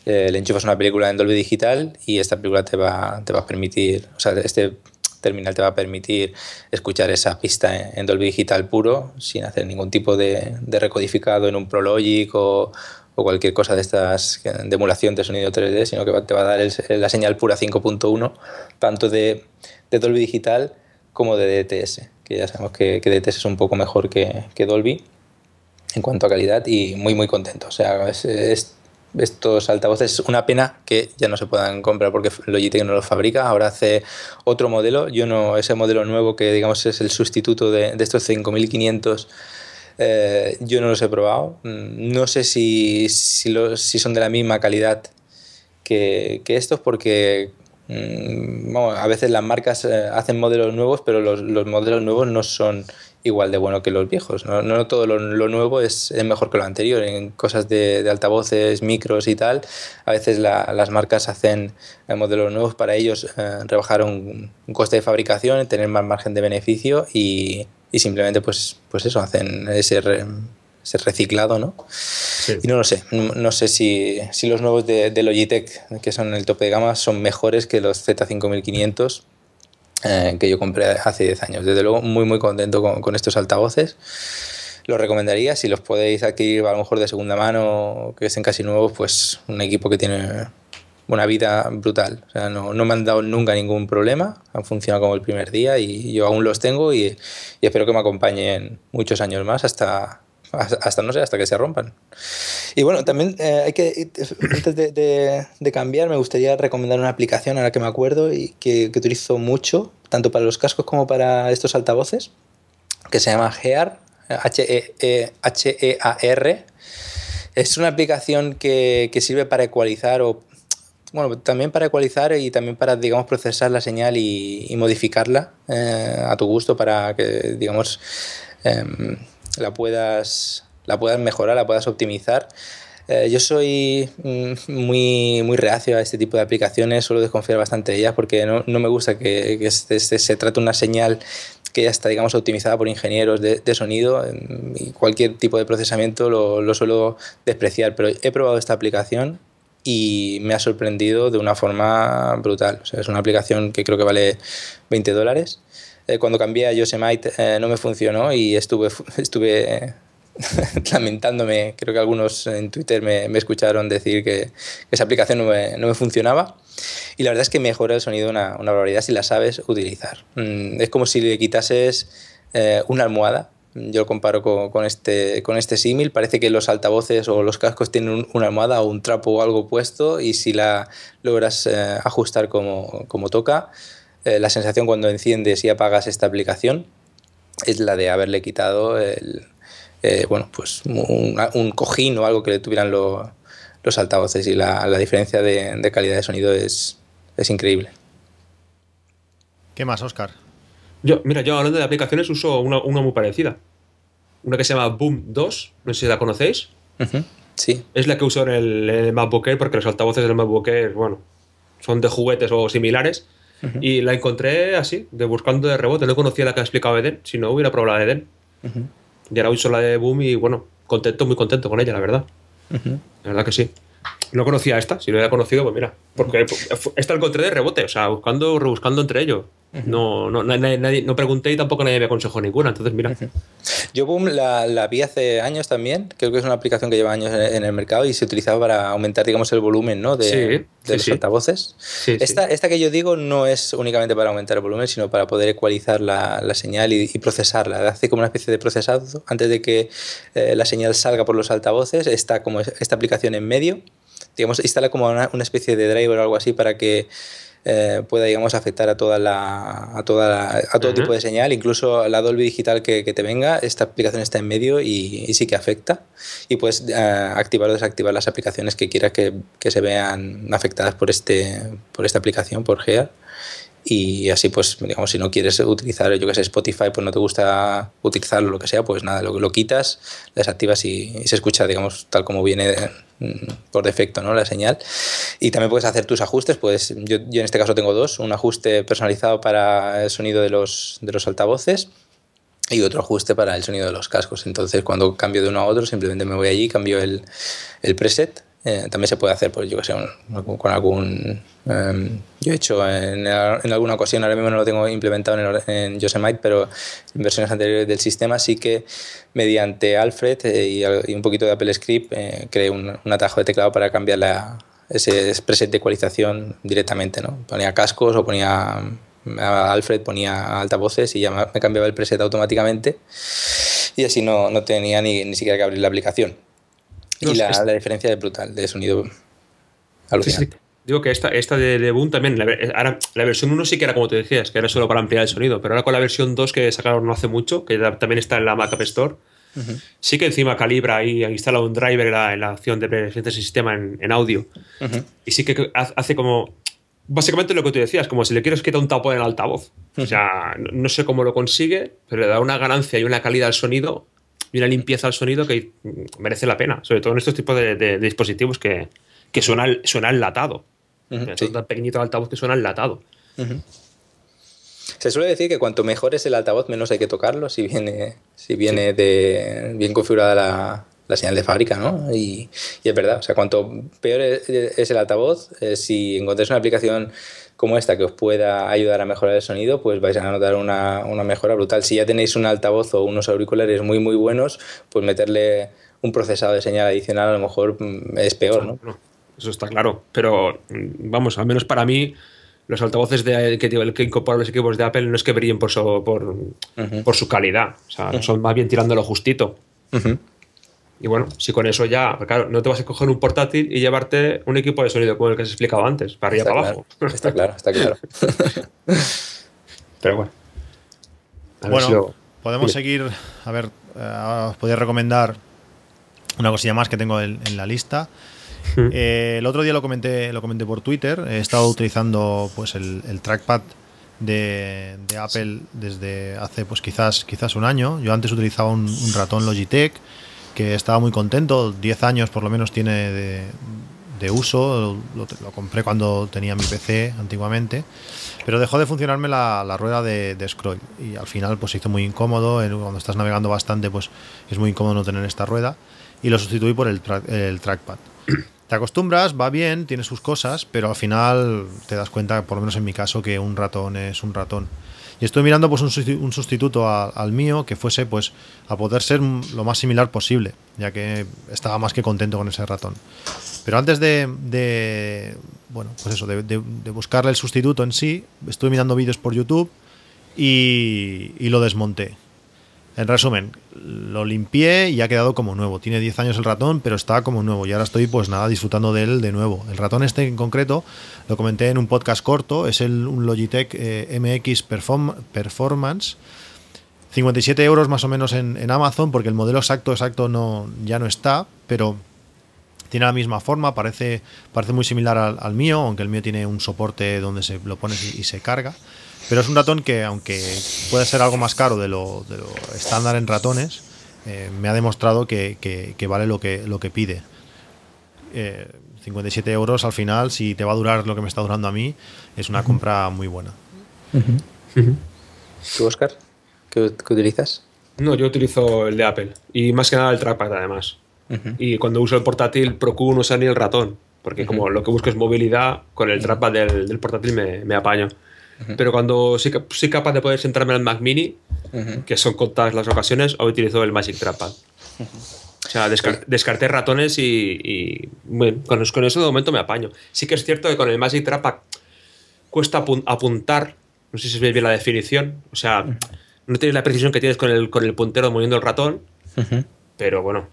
Le enchufas una película en Dolby Digital y esta película te va, te va a permitir, o sea, este terminal te va a permitir escuchar esa pista en, Dolby Digital puro sin hacer ningún tipo de, recodificado en un Prologic o, o, cualquier cosa de estas de emulación de sonido 3D, sino que te va a dar la señal pura 5.1, tanto de, de, Dolby Digital como de DTS, que ya sabemos que, que DTS es un poco mejor que, que Dolby en cuanto a calidad y muy muy contento. O sea, es, es estos altavoces. Es una pena que ya no se puedan comprar porque Logitech no los fabrica. Ahora hace otro modelo. Yo no, ese modelo nuevo que digamos es el sustituto de, estos 5500. Eh, yo no los he probado. Mm, no sé si, si, si son de la misma calidad que, que estos porque mm, a veces las marcas eh, hacen modelos nuevos, pero los, los modelos nuevos no son igual de bueno que los viejos. No, no todo lo, nuevo es, mejor que lo anterior. En cosas de, altavoces, micros y tal, a veces las marcas hacen eh, modelos nuevos para ellos eh, rebajar un, coste de fabricación, tener más margen de beneficio y, y simplemente pues, pues eso, hacen ese, ese reciclado, ¿no? Y no lo sé, no, sé si, si, los nuevos de, de Logitech, que son el tope de gama, son mejores que los Z5500 eh, que yo compré hace 10 años. Desde luego, muy, muy contento con, estos altavoces. Los recomendaría, si los podéis adquirir a lo mejor de segunda mano, que estén casi nuevos, pues un equipo que tiene una vida brutal. O sea, no, no, me han dado nunca ningún problema, han funcionado como el primer día y yo aún los tengo y, y espero que me acompañen muchos años más hasta, hasta no sé, hasta que se rompan. Y bueno, también eh, hay que, antes de, cambiar, me gustaría recomendar una aplicación, ahora que me acuerdo, y que, que utilizo mucho, tanto para los cascos como para estos altavoces, que se llama Gear, H-E-A-R. Es una aplicación que, que sirve para ecualizar o bueno, también para ecualizar y también para, digamos, procesar la señal y, y modificarla eh, a tu gusto para que, digamos, em, la puedas, la puedas mejorar, la puedas optimizar. Eh, yo soy mm, muy, muy reacio a este tipo de aplicaciones, suelo desconfiar bastante de ellas porque no, no me gusta que, que se, se, trate una señal que ya está, digamos, optimizada por ingenieros de, sonido y cualquier tipo de procesamiento lo, lo, suelo despreciar, pero he probado esta aplicación y me ha sorprendido de una forma brutal. Es una aplicación que creo que vale 20 dólares eh, cuando cambié a Yosemite eh, no me funcionó y estuve, estuve lamentándome. Creo que algunos en Twitter me, me escucharon decir que, esa aplicación no me, no me, funcionaba. Y la verdad es que mejora el sonido una, una barbaridad si la sabes utilizar. Mm, es como si le quitases eh, una almohada. Yo lo comparo con, con este, con este símil. Parece que los altavoces o los cascos tienen una almohada o un trapo o algo puesto y si la logras ajustar como, como toca, eh, la sensación cuando enciendes y apagas esta aplicación es la de haberle quitado el, eh, bueno, pues un, cojín o algo que le tuvieran los altavoces y la, la diferencia de, de, calidad de sonido es, es increíble.
¿Qué más, Oscar?
Yo, mira, yo hablando de aplicaciones uso una, una, muy parecida. Una que se llama Boom 2, no sé si la conocéis.
Uh -huh. Sí.
Es la que uso en el, en el MacBook Air porque los altavoces del MacBook Air, bueno, son de juguetes o similares Uh -huh. Y la encontré así, de buscando de rebote. No conocía la que ha explicado Eden, si no hubiera probado la de Eden. Uh -huh. Y ahora uso la de Boom y bueno, contento, muy contento con ella, la verdad. Uh -huh. La verdad que sí. No conocía esta, si lo hubiera conocido, pues mira. Porque esta la encontré de rebote, o sea, buscando, rebuscando entre ellos. No, no, nadie, nadie, no pregunté y tampoco nadie me aconsejó ninguna, entonces mira.
Yo Boom la, la, vi hace años también, creo que es una aplicación que lleva años en, en el mercado y se utilizaba para aumentar, digamos, el volumen ¿no? de,
sí,
de
sí,
los
sí.
altavoces. esta, esta que yo digo no es únicamente para aumentar el volumen, sino para poder ecualizar la, la señal y, y, procesarla. Hace como una especie de procesado antes de que eh, la señal salga por los altavoces, está como esta aplicación en medio. Digamos, instala como una, una especie de driver o algo así para que eh, pueda digamos afectar a toda la a toda la, a todo uh -huh. tipo de señal. Incluso la Dolby digital que, que, te venga esta aplicación está en medio y, y sí que afecta. Y puedes eh, activar o desactivar las aplicaciones que quieras que, que, se vean afectadas por este por esta aplicación por Gear y así pues digamos si no quieres utilizar yo que sé Spotify pues no te gusta utilizarlo lo que sea pues nada lo, lo quitas desactivas y, y se escucha digamos tal como viene mm, por defecto no la señal y también puedes hacer tus ajustes pues yo, yo en este caso tengo dos un ajuste personalizado para el sonido de los de los altavoces y otro ajuste para el sonido de los cascos. Entonces, cuando cambio de uno a otro, simplemente me voy allí, cambio el, el preset. Eh, también se puede hacer, pues yo que sé, un- con algún. em, yo he hecho en, en alguna ocasión, ahora mismo no lo tengo implementado en, en Yosemite, pero en versiones anteriores del sistema sí que mediante Alfred eh, y, y un poquito de Apple Script eh, creé un, un atajo de teclado para cambiar la, ese preset de ecualización directamente. ¿no? Ponía cascos o ponía Alfred ponía altavoces y ya me cambiaba el preset automáticamente y así no, no tenía ni, ni siquiera que abrir la aplicación.
No,
y la,
es-
la diferencia es brutal, de sonido
Sí, sí.
alucinante.
Digo que esta, esta de, de Boom también, la, ahora, la versión 1 sí que era como te decías, que era solo para ampliar el sonido, pero ahora con la versión 2 que sacaron no hace mucho, que también está en la Mac App Store, sí que encima calibra y instala un driver en la, en la acción de presencia del sistema en, en audio. Y sí que ha- hace como. Básicamente lo que tú decías, como si le quieres quitar un tapón en el altavoz. O sea, no, no sé cómo lo consigue, pero le da una ganancia y una calidad al sonido y una limpieza al sonido que merece la pena. Sobre todo en estos tipos de, de- de dispositivos que, que suena, suena enlatado.
Sí.
Son tan pequeñito el altavoz que suena enlatado.
Se suele decir que cuanto mejor es el altavoz, menos hay que tocarlo si viene, si viene de bien configurada la, la señal de fábrica, ¿no? Y, y es verdad, o sea, cuanto peor es, es el altavoz, eh, si encontráis una aplicación como esta que os pueda ayudar a mejorar el sonido, pues vais a notar una, una mejora brutal. Si ya tenéis un altavoz o unos auriculares muy, muy buenos, pues meterle un procesado de señal adicional a lo mejor mm, es peor, ¿no?
Eso está claro. Pero mm, vamos, al menos para mí, los altavoces de, que, que incorporan los equipos de Apple no es que brillen por su, por, por su calidad. O sea, son más bien tirando lo justito.
Ujú.
Y bueno, si con eso ya, claro, no te vas a coger un portátil y llevarte un equipo de sonido como el que has explicado antes, para arriba
Está
para
claro,
abajo.
está claro, está claro.
Pero bueno. A
Bueno,
si lo-
podemos
Dime.
seguir. A ver, eh, os podría recomendar una cosilla más que tengo en, en la lista. Eh, el otro día lo comenté, lo comenté por Twitter. He estado utilizando pues el, el trackpad de, de Apple desde hace pues quizás, quizás un año. Yo antes utilizaba un, un ratón Logitech que estaba muy contento. 10 años por lo menos tiene de, de uso. Lo, lo compré cuando tenía mi PC antiguamente. Pero dejó de funcionarme la, la rueda de, de scroll y al final pues se hizo muy incómodo. Cuando estás navegando bastante pues es muy incómodo no tener esta rueda y lo sustituí por el, tra- el trackpad. Te acostumbras, va bien, tiene sus cosas, pero al final te das cuenta, por lo menos en mi caso, que un ratón es un ratón. Y estoy mirando pues un susti- un sustituto al mío que fuese pues a poder ser lo más similar posible, ya que estaba más que contento con ese ratón. Pero antes de, bueno, pues eso, de, buscarle el sustituto en sí, estuve mirando vídeos por YouTube y lo desmonté. En resumen, lo limpié y ha quedado como nuevo. Tiene 10 años el ratón, pero está como nuevo. Y ahora estoy, pues nada, disfrutando de él de nuevo. El ratón este en concreto, lo comenté en un podcast corto, es el, un Logitech eh, MX Perform- Performance. 57 euros más o menos en, Amazon, porque el modelo exacto, exacto no, ya no está, pero tiene la misma forma, parece, parece muy similar al, mío, aunque el mío tiene un soporte donde se lo pones y se carga. Pero es un ratón que, aunque puede ser algo más caro de lo, de lo estándar en ratones, eh, me ha demostrado que, que- que vale lo que, lo que pide. Eh, 57 euros al final, si te va a durar lo que me está durando a mí, es una compra muy buena.
¿Tú, Oscar? ¿Qué, qué utilizas?
No, yo utilizo el de Apple. Y más que nada el trackpad, además. Y cuando uso el portátil, procuro no usar ni el ratón. Porque como lo que busco es movilidad, con el trackpad del, del portátil me, me apaño. Pero cuando soy, cap- soy capaz de poder sentarme en el Mac Mini, que son contadas las ocasiones, hoy utilizo el Magic Trackpad. O sea, descar- descarté ratones y, y, bueno, con, eso- con eso de momento me apaño. Sí que es cierto que con el Magic Trackpad cuesta apun- apuntar, no sé si veis bien la definición, o sea, no tienes la precisión que tienes con el, con el puntero moviendo el ratón, pero bueno,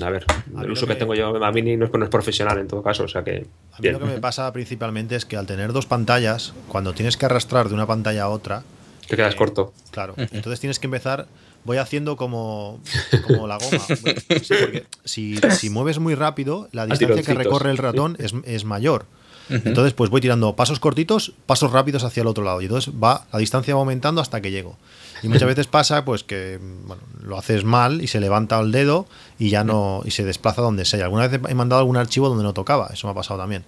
a ver,
mí
el uso que,
que-
tengo yo Mac Mini no es, no es profesional en todo caso, o sea que...
A mí
bien.
lo que me pasa principalmente es que al tener dos pantallas, cuando tienes que arrastrar de una pantalla a otra,
Que quedas
Eh,
corto.
Claro, entonces tienes que empezar. Voy haciendo como, como la goma. Sí, porque si, si mueves muy rápido, la distancia que recorre el ratón es, es mayor. Entonces, pues voy tirando pasos cortitos, pasos rápidos hacia el otro lado. Y entonces va, la distancia va aumentando hasta que llego. Y muchas veces pasa pues que bueno, lo haces mal y se levanta el dedo y ya no y se desplaza donde sea. Alguna vez he mandado algún archivo donde no tocaba, eso me ha pasado también.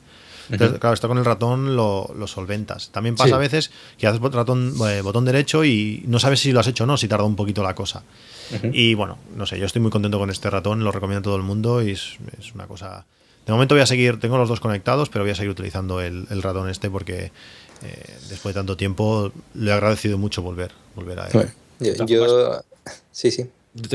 Entonces, claro, esto con el ratón lo, lo solventas. También pasa
Sí.
a veces que haces ratón, eh, botón derecho y no sabes si lo has hecho o no, si tarda un poquito la cosa. Y bueno, no sé, yo estoy muy contento con este ratón, lo recomiendo a todo el mundo y es, es una cosa... De momento voy a seguir, tengo los dos conectados, pero voy a seguir utilizando el, el ratón este porque eh, después de tanto tiempo le he agradecido mucho volver, volver a él.
Yo, yo- sí, sí.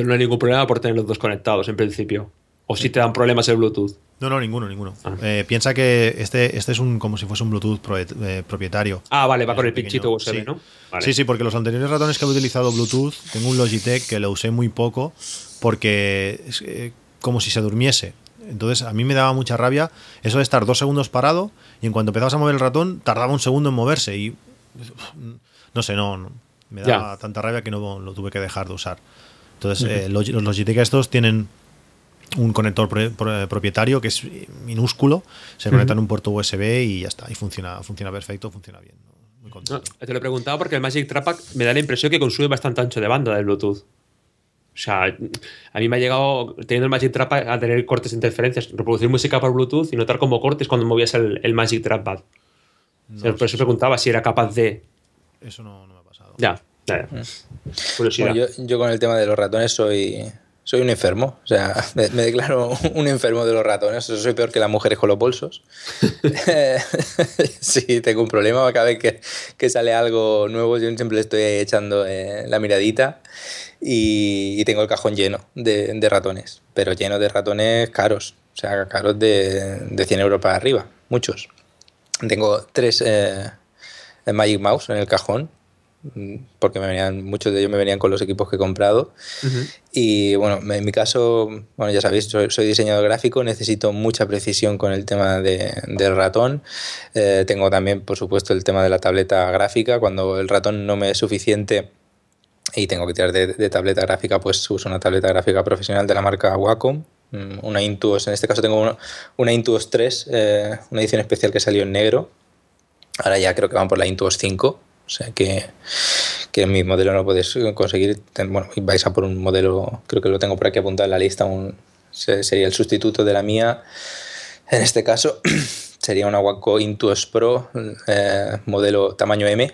No hay ningún problema por tener los dos conectados en principio. O si te dan problemas el Bluetooth.
No, no, ninguno, ninguno.
Ah.
Eh, piensa que este, este es un como si fuese un Bluetooth pro- eh, propietario.
Ah, vale, va
Es
con el pinchito USB,
sí.
¿no? Vale.
Sí, sí, porque los anteriores ratones que he utilizado Bluetooth, tengo un Logitech que lo usé muy poco porque es eh, como si se durmiese. Entonces a mí me daba mucha rabia eso de estar dos segundos parado y en cuanto empezabas a mover el ratón tardaba un segundo en moverse y no sé, no, no, me daba
Ya.
tanta rabia que no lo tuve que dejar de usar. Entonces eh, los, los Logitech estos tienen un conector pro- pro- propietario que es minúsculo, se conecta en un puerto USB y ya está, y funciona, funciona perfecto, funciona bien.
te lo he preguntado porque el Magic Trackpad me da la impresión que consume bastante ancho de banda del Bluetooth. O sea, a mí me ha llegado, teniendo el Magic Trackpad, a tener cortes de interferencias, reproducir música por Bluetooth y notar como cortes cuando movías el, el Magic Trackpad. O sea,
No
por eso preguntaba si era capaz de.
Eso no, no me ha pasado.
Ya, ya, ya. Curiosidad.
Bueno, yo, yo con el tema de los ratones soy, soy un enfermo. O sea, me, me declaro un enfermo de los ratones. Soy peor que las mujeres con los bolsos. sí, tengo un problema. Cada vez que, que sale algo nuevo, yo siempre le estoy echando eh, la miradita. Y, y tengo el cajón lleno de, de ratones. Pero lleno de ratones caros. O sea, caros de, de 100 euros para arriba. Muchos. Tengo tres eh, Magic Mouse en el cajón. Porque me venían, muchos de ellos me venían con los equipos que he comprado. Y bueno, en mi caso, bueno, ya sabéis, soy, soy diseñador gráfico, necesito mucha precisión con el tema de- del ratón. Eh, tengo también, por supuesto, el tema de la tableta gráfica. Cuando el ratón no me es suficiente y tengo que tirar de, de tableta gráfica, pues uso una tableta gráfica profesional de la marca Wacom. mm, Una Intuos, en este caso tengo una, una Intuos 3, eh, una edición especial que salió en negro. Ahora ya creo que van por la Intuos 5. O sea que, que mi modelo no puedes conseguir. Bueno, vais a por un modelo, creo que lo tengo por aquí apuntado en la lista, un, se- sería el sustituto de la mía. En este caso sería una Wacom Intuos Pro, eh, modelo tamaño M,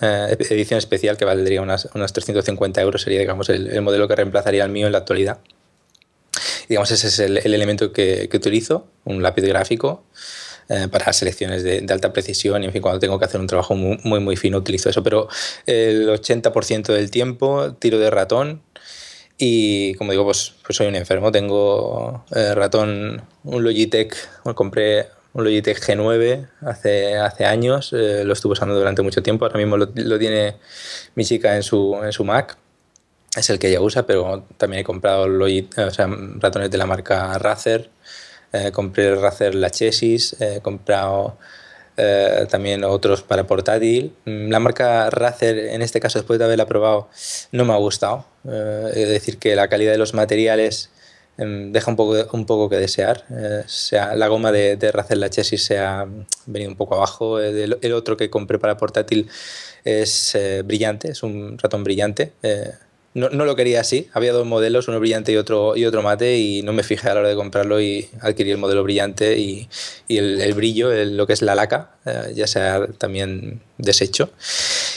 eh, edición especial que valdría unas, unos 350 euros, sería digamos el, el modelo que reemplazaría al mío en la actualidad. Digamos, ese es el, el elemento que, que utilizo, un lápiz gráfico eh, para selecciones de, alta precisión y en fin, cuando tengo que hacer un trabajo muy, muy, muy fino utilizo eso, pero el 80% del tiempo tiro de ratón y como digo, pues, pues soy un enfermo, tengo eh, ratón, un Logitech, bueno, compré un Logitech G9 hace, hace años, eh, lo estuve usando durante mucho tiempo, ahora mismo lo, tiene mi chica en su, en su Mac, es el que ella usa, pero también he comprado Logit- o sea, ratones de la marca Razer, eh, compré Razer Lachesis, he comprado eh, también otros para portátil. Mm, La marca Razer, en este caso, después de haberla probado, no me ha gustado. Eh, es decir, que la calidad de los materiales deja un poco, un poco que desear. Eh, sea, la goma de, de Razer Lachesis se ha venido un poco abajo. El, el otro que compré para portátil es eh, brillante, es un ratón brillante. Eh, no, no lo quería así, había dos modelos, uno brillante y otro, y otro mate, y no me fijé a la hora de comprarlo y adquirí el modelo brillante y, y el, brillo, el- lo que es la laca, eh, ya se ha también deshecho.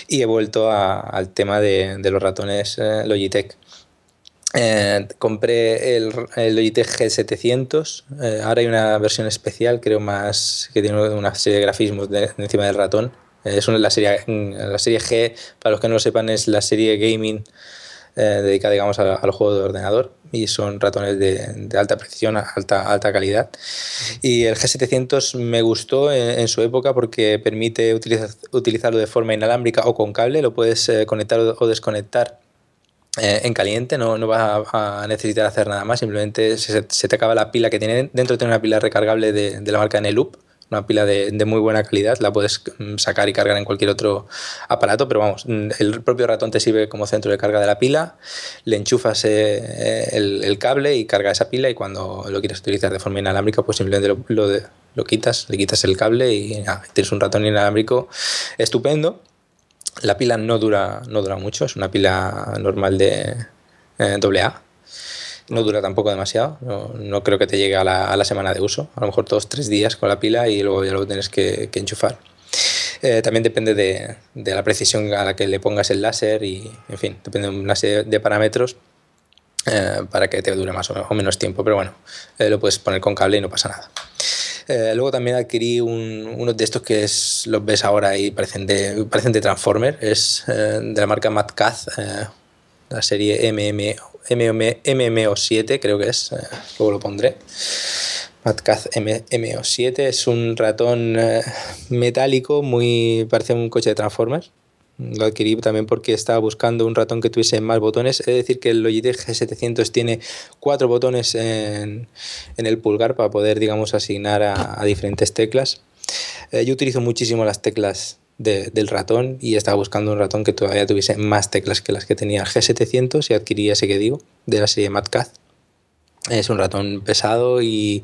Y he vuelto al tema de, de los ratones eh, Logitech. Eh, compré el, el Logitech G700. eh, ahora hay una versión especial, creo más que tiene una serie de grafismos de- de encima del ratón. Eh, es una, la, serie, la serie G, para los que no lo sepan, es la serie gaming eh, dedicada digamos, a, a los juegos de ordenador y son ratones de, de alta precisión, alta, alta calidad. Y el G700 me gustó en, en su época porque permite utilizar, utilizarlo de forma inalámbrica o con cable, lo puedes eh, conectar o desconectar eh, en caliente, no, no vas a, necesitar hacer nada más, simplemente se, se te acaba la pila que tiene dentro, tiene una pila recargable de, de la marca Neloop, una pila de, muy buena calidad, la puedes mm, sacar y cargar en cualquier otro aparato, pero vamos, mm, el propio ratón te sirve como centro de carga de la pila, le enchufas eh, el, cable y carga esa pila y cuando lo quieres utilizar de forma inalámbrica, pues simplemente lo, lo, quitas, le quitas el cable y tienes un ratón inalámbrico estupendo. La pila no dura, no dura mucho, es una pila normal de eh, AA no dura tampoco demasiado, no, creo que te llegue a la, semana de uso, a lo mejor todos tres días con la pila y luego ya lo tienes que, enchufar. Eh, también depende de, la precisión a la que le pongas el láser y, en fin, depende de una serie de parámetros eh, para que te dure más o menos tiempo, pero bueno, eh, lo puedes poner con cable y no pasa nada. Luego también adquirí uno de estos que es, los ves ahora y parecen de, parecen de Transformer, es de la marca Matcaz, la serie MMO MMO7, creo que es, eh, luego lo pondré. Matcaz MMO7 es un ratón eh, metálico, muy parece un coche de Transformers. Lo adquirí también porque estaba buscando un ratón que tuviese más botones. Es decir, que el Logitech G700 tiene cuatro botones en, el pulgar para poder, digamos, asignar a, diferentes teclas. Eh, yo utilizo muchísimo las teclas del ratón y estaba buscando un ratón que todavía tuviese más teclas que las que tenía el G700 y adquirí ese que digo, de la serie MatCat. Es un ratón pesado y,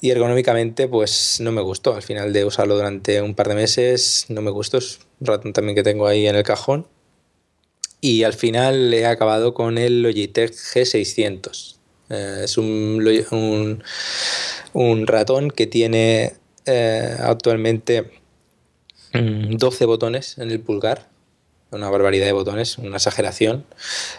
y ergonómicamente pues no me gustó. Al final de usarlo durante un par de meses no me gustó. Ratón también que tengo ahí en el cajón. Y al final he acabado con el Logitech G600. Eh, es un, un, ratón que tiene eh, actualmente 12 mm, botones en el pulgar, una barbaridad de botones, una exageración.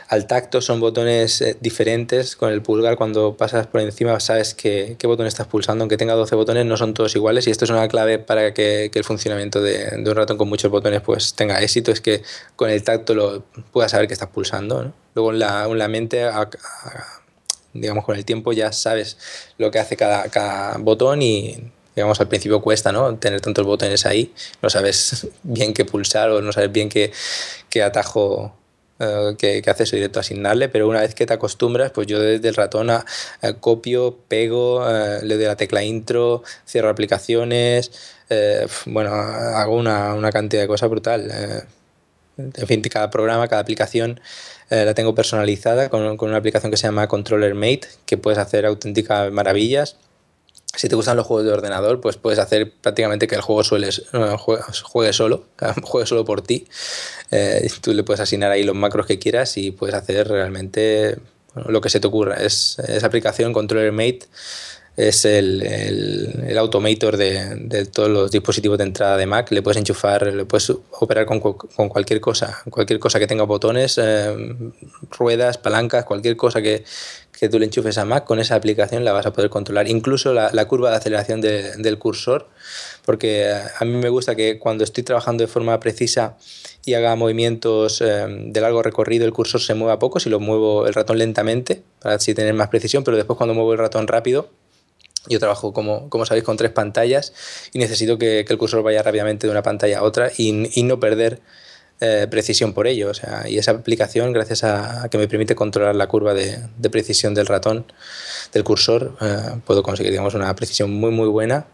Al tacto son botones eh, diferentes. Con el pulgar, cuando pasas por encima, sabes qué, qué botón estás pulsando. Aunque tenga 12 botones, no son todos iguales. Y esto es una clave para que, el funcionamiento de, un ratón con muchos botones pues, tenga éxito: es que con el tacto lo puedas saber que estás pulsando. Luego en la, en la mente, digamos, con el tiempo ya sabes lo que hace cada, cada botón y digamos, al principio cuesta, ¿no? Tener tantos botones ahí, no sabes bien qué pulsar o no sabes bien qué, qué atajo, eh, qué, acceso directo asignarle, pero una vez que te acostumbras, pues yo desde el ratón a, copio, pego, eh, le doy la tecla intro, cierro aplicaciones, eh, bueno, hago una, una, cantidad de cosas brutal. en fin, cada programa, cada aplicación la tengo personalizada con, con una aplicación que se llama Controller Mate, que puedes hacer auténticas maravillas si te gustan los juegos de ordenador, pues puedes hacer prácticamente que el juego sueles, juegue, solo, juegue solo por ti. Eh, tú le puedes asignar ahí los macros que quieras y puedes hacer realmente lo que se te ocurra. Es, esa aplicación Controller Mate es el, el, automator de, de, todos los dispositivos de entrada de Mac. Le puedes enchufar, le puedes operar con, con cualquier cosa, cualquier cosa que tenga botones, eh, ruedas, palancas, cualquier cosa que, que, tú le enchufes a Mac, con esa aplicación la vas a poder controlar. Incluso la, curva de aceleración de, del cursor, porque a mí me gusta que cuando estoy trabajando de forma precisa y haga movimientos eh, de largo recorrido, el cursor se mueva poco, si lo muevo el ratón lentamente, para así tener más precisión, pero después cuando muevo el ratón rápido, yo trabajo, como, como sabéis, con tres pantallas y necesito que, el cursor vaya rápidamente de una pantalla a otra y no perder eh, precisión por ello. O sea, y esa aplicación, gracias a, que me permite controlar la curva de, precisión del ratón, del cursor, eh, puedo conseguir digamos, una precisión muy, muy buena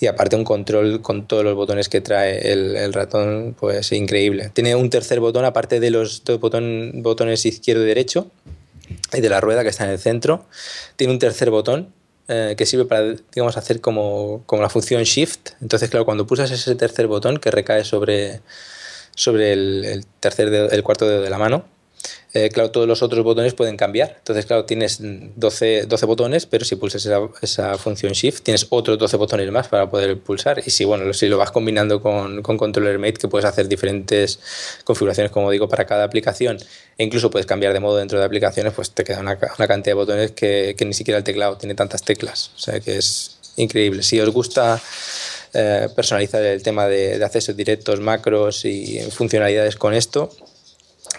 y aparte un control con todos los botones que trae el, el ratón, pues increíble. Tiene un tercer botón, aparte de los dos botón, botones izquierdo y derecho, y de la rueda que está en el centro. Tiene un tercer botón eh, que sirve para, digamos, hacer como, como, la función Shift. Entonces, claro, cuando pulsas ese tercer botón que recae sobre, sobre el, tercer el cuarto dedo de la mano, eh, claro, todos los otros botones pueden cambiar. Entonces, claro, tienes 12, 12 botones, pero si pulsas esa, esa, función Shift, tienes otros 12 botones más para poder pulsar. Y si, bueno, si lo vas combinando con, con Controller Mate, que puedes hacer diferentes configuraciones, como digo, para cada aplicación, e incluso puedes cambiar de modo dentro de aplicaciones, pues te queda una, una cantidad de botones que, que, ni siquiera el teclado tiene tantas teclas. O sea que es increíble. Si os gusta eh, personalizar el tema de, de accesos directos, macros y funcionalidades con esto,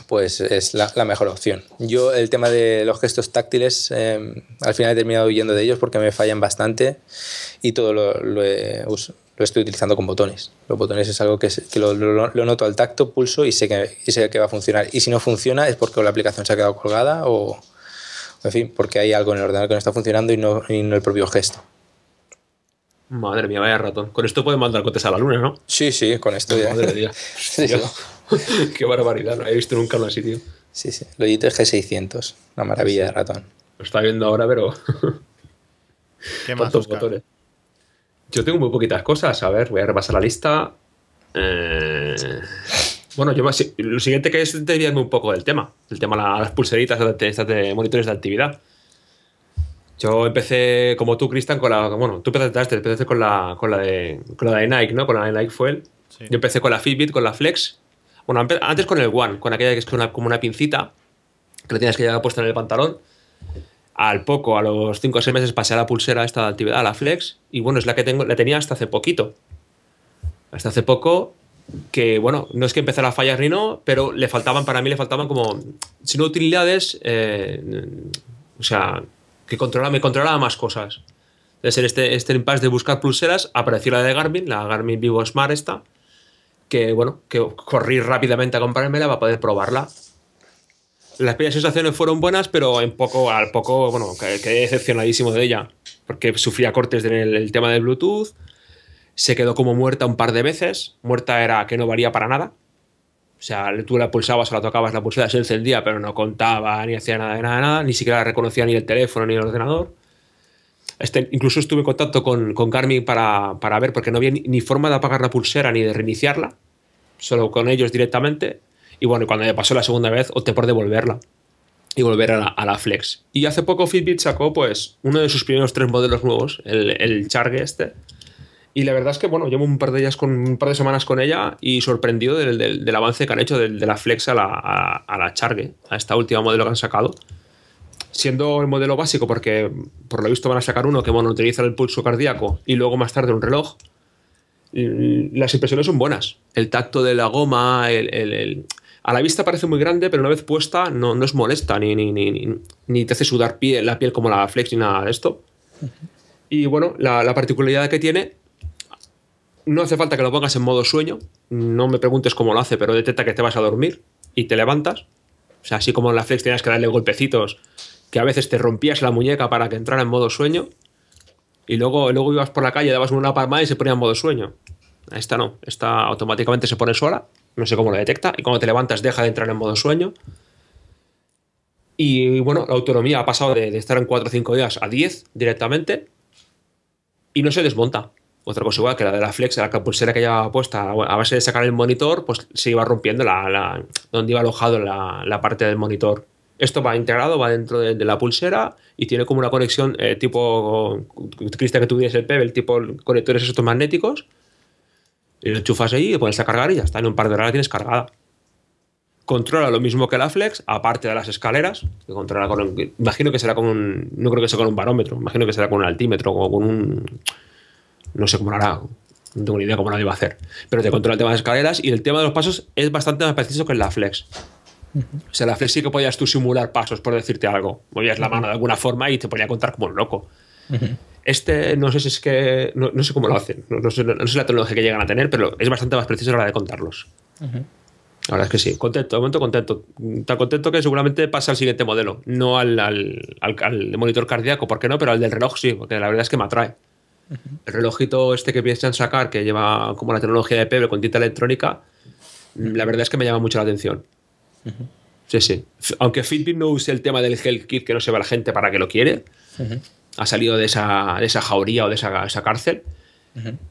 pues es la, mejor opción. Yo el tema de los gestos táctiles, em, al final he terminado huyendo de ellos porque me fallan bastante y todo lo, lo, estoy utilizando con botones. Los botones es algo que, lo, noto al tacto, pulso y sé, que, sé que va a funcionar. Y si no funciona es porque la aplicación se ha quedado colgada o, en fin, porque hay algo en el ordenador que no está funcionando y no, y no el propio gesto.
Madre mía, vaya ratón. Con esto pueden mandar cotes a la luna, ¿no?
Sí, sí, con esto ya.
Madre mía.
Sí, sí.
Qué barbaridad, no he visto nunca uno así, tío.
Sí, sí. Logitech G600, una maravilla de ratón.
Lo está viendo ahora, pero.
¿Qué más,
botones. Yo tengo muy poquitas cosas. A ver, voy a repasar la lista. Eh, Bueno, yo más- lo siguiente que es desviarme un poco del tema. El tema de la- las pulseritas de, estas de monitores de actividad. Yo empecé, como tú, Cristian, con la. Bueno, tú empezaste, empezaste con la, con la de con la de Nike, ¿no? Con la de Nike Fuel.
Sí.
Yo empecé con la Fitbit, con la Flex. Bueno, antes con el One, con aquella que es una- como una pincita, que lo tienes que llevar puesta en el pantalón. Al poco, a los 5 o 6 meses, pasé a la pulsera esta de actividad, a la Flex. Y bueno, es la que tengo, la tenía hasta hace poquito. Hasta hace poco, que bueno, no es que empezara a fallar ni no, pero le faltaban, para mí le faltaban como, si no utilidades, eh, o sea, que controlaba, me controlaba más cosas. Entonces, en este, este impasse de buscar pulseras, apareció la de Garmin, la Garmin Vivo Smart esta, que bueno, que corrí rápidamente a comprármela para poder probarla. Las primeras sensaciones fueron buenas, pero en poco, al poco, bueno, que- quedé decepcionadísimo de ella, porque sufría cortes en el, el tema del Bluetooth, se quedó como muerta un par de veces, muerta era que no valía para nada, o sea, tú la pulsabas o la tocabas, la pulsera se encendía, pero no contaba ni hacía nada de nada, nada, ni siquiera reconocía ni el teléfono ni el ordenador. Este, incluso estuve en contacto con, con Garmin para, para ver, porque no había ni, ni forma de apagar la pulsera ni de reiniciarla, solo con ellos directamente. Y bueno, cuando me pasó la segunda vez, opté por devolverla y volver a la, a la Flex. Y hace poco Fitbit sacó pues uno de sus primeros tres modelos nuevos, el, el Charge este. Y la verdad es que, bueno, llevo un par de días con un par de semanas con ella y sorprendido del, del- del avance que han hecho de, la Flex a la, a, a la Charge, a esta última modelo que han sacado. Siendo el modelo básico, porque por lo visto van a sacar uno que bueno, utiliza el pulso cardíaco y luego más tarde un reloj. Las impresiones son buenas. El tacto de la goma, el, el- el- a la vista parece muy grande, pero una vez puesta no, no es molesta, ni, ni, ni, ni- ni te hace sudar piel, la piel como la Flex ni nada de esto. Y bueno, la, la particularidad que tiene no hace falta que lo pongas en modo sueño. No me preguntes cómo lo hace, pero detecta que te vas a dormir y te levantas. O sea, así como en la Flex tenías que darle golpecitos, que a veces te rompías la muñeca para que entrara en modo sueño. Y luego, luego ibas por la calle, dabas una palmada y se ponía en modo sueño. Esta no, esta automáticamente se pone sola. No sé cómo lo detecta. Y cuando te levantas, deja de entrar en modo sueño. Y bueno, la autonomía ha pasado de, de estar en 4 o 5 días a 10 directamente. Y no se desmonta. Otra cosa igual que la de la Flex, la pulsera que llevaba puesta, a base de sacar el monitor, pues se iba rompiendo la, donde iba alojado la, la parte del monitor. Esto va integrado, va dentro de, la pulsera y tiene como una conexión eh, tipo, Cristian, que tú tienes el Pebble, tipo conectores estos magnéticos. Y lo enchufas ahí, y pones a cargar y ya está. En un par de horas la tienes cargada. Controla lo mismo que la Flex, aparte de las escaleras, que controla con imagino que será con un, no creo que sea con un barómetro, imagino que será con un altímetro o con un, no sé cómo lo hará, no tengo ni idea cómo lo iba a hacer, pero te controla el tema de las escaleras y el tema de los pasos es bastante más preciso que en la Flex. O sea, la Flex sí que podías tú simular pasos, por decirte algo. Movías la mano de alguna forma y te ponía a contar como un loco. Este no sé si es que. No, no sé cómo lo hacen. No, no sé, no sé la tecnología que llegan a tener, pero es bastante más preciso a la hora de contarlos. La verdad es que sí. Contento, de momento contento. Tan contento que seguramente pasa al siguiente modelo. No al, al, al- al monitor cardíaco, ¿por qué no? Pero al del reloj sí, porque la verdad es que me atrae. El relojito este que piensan sacar, que lleva como la tecnología de Pebble con tinta electrónica, la verdad es que me llama mucho la atención. Sí, sí. Aunque Fitbit no use el tema del Health Kit, que no se ve la gente para que lo quiere, ha salido de esa, de esa jauría o de esa, esa cárcel.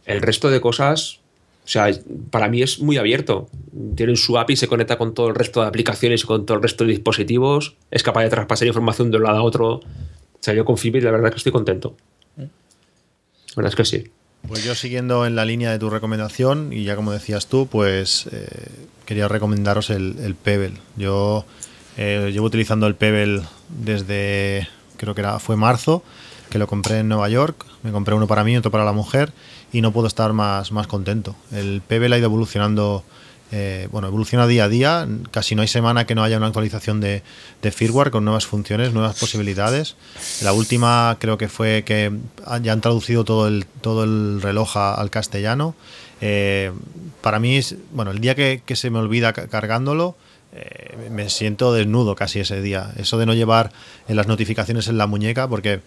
El resto de cosas, o sea, para mí es muy abierto. Tienen su API, se conecta con todo el resto de aplicaciones y con todo el resto de dispositivos. Es capaz de traspasar información de un lado a otro. O sea, yo con Fitbit la verdad es que estoy contento. La verdad es que sí.
Pues yo siguiendo en la línea de tu recomendación, y ya como decías tú, pues eh, quería recomendaros el, el Pebble. Yo eh, llevo utilizando el Pebble desde, creo que era, fue marzo, que lo compré en Nueva York. Me compré uno para mí, otro para la mujer, y no puedo estar más, más contento. El Pebble ha ido evolucionando, eh, bueno, evoluciona día a día. Casi no hay semana que no haya una actualización de, de firmware con nuevas funciones, nuevas posibilidades. La última creo que fue que ya han traducido todo el, todo el reloj al castellano. Eh, para mí, es, bueno, el día que, se me olvida ca- cargándolo, eh, me siento desnudo casi ese día. Eso de no llevar eh, las notificaciones en la muñeca, porque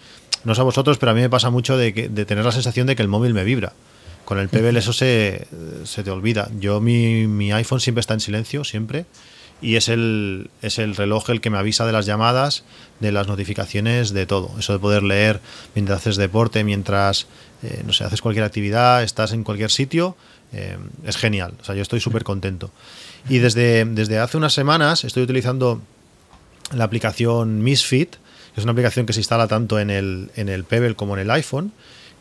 no sé a vosotros, pero a mí me pasa mucho de tener la sensación de que el móvil me vibra. Con el Pebble eso se, se te olvida. Yo mi, mi iPhone siempre está en silencio, siempre y es el, es el reloj el que me avisa de las llamadas, de las notificaciones, de todo. Eso de poder leer mientras haces deporte, mientras, eh, no sé, haces cualquier actividad, estás en cualquier sitio, eh, es genial. O sea, yo estoy súper contento. Y desde, desde hace unas semanas estoy utilizando la aplicación Misfit, es una aplicación que se instala tanto en el, en el Pebble como en el iPhone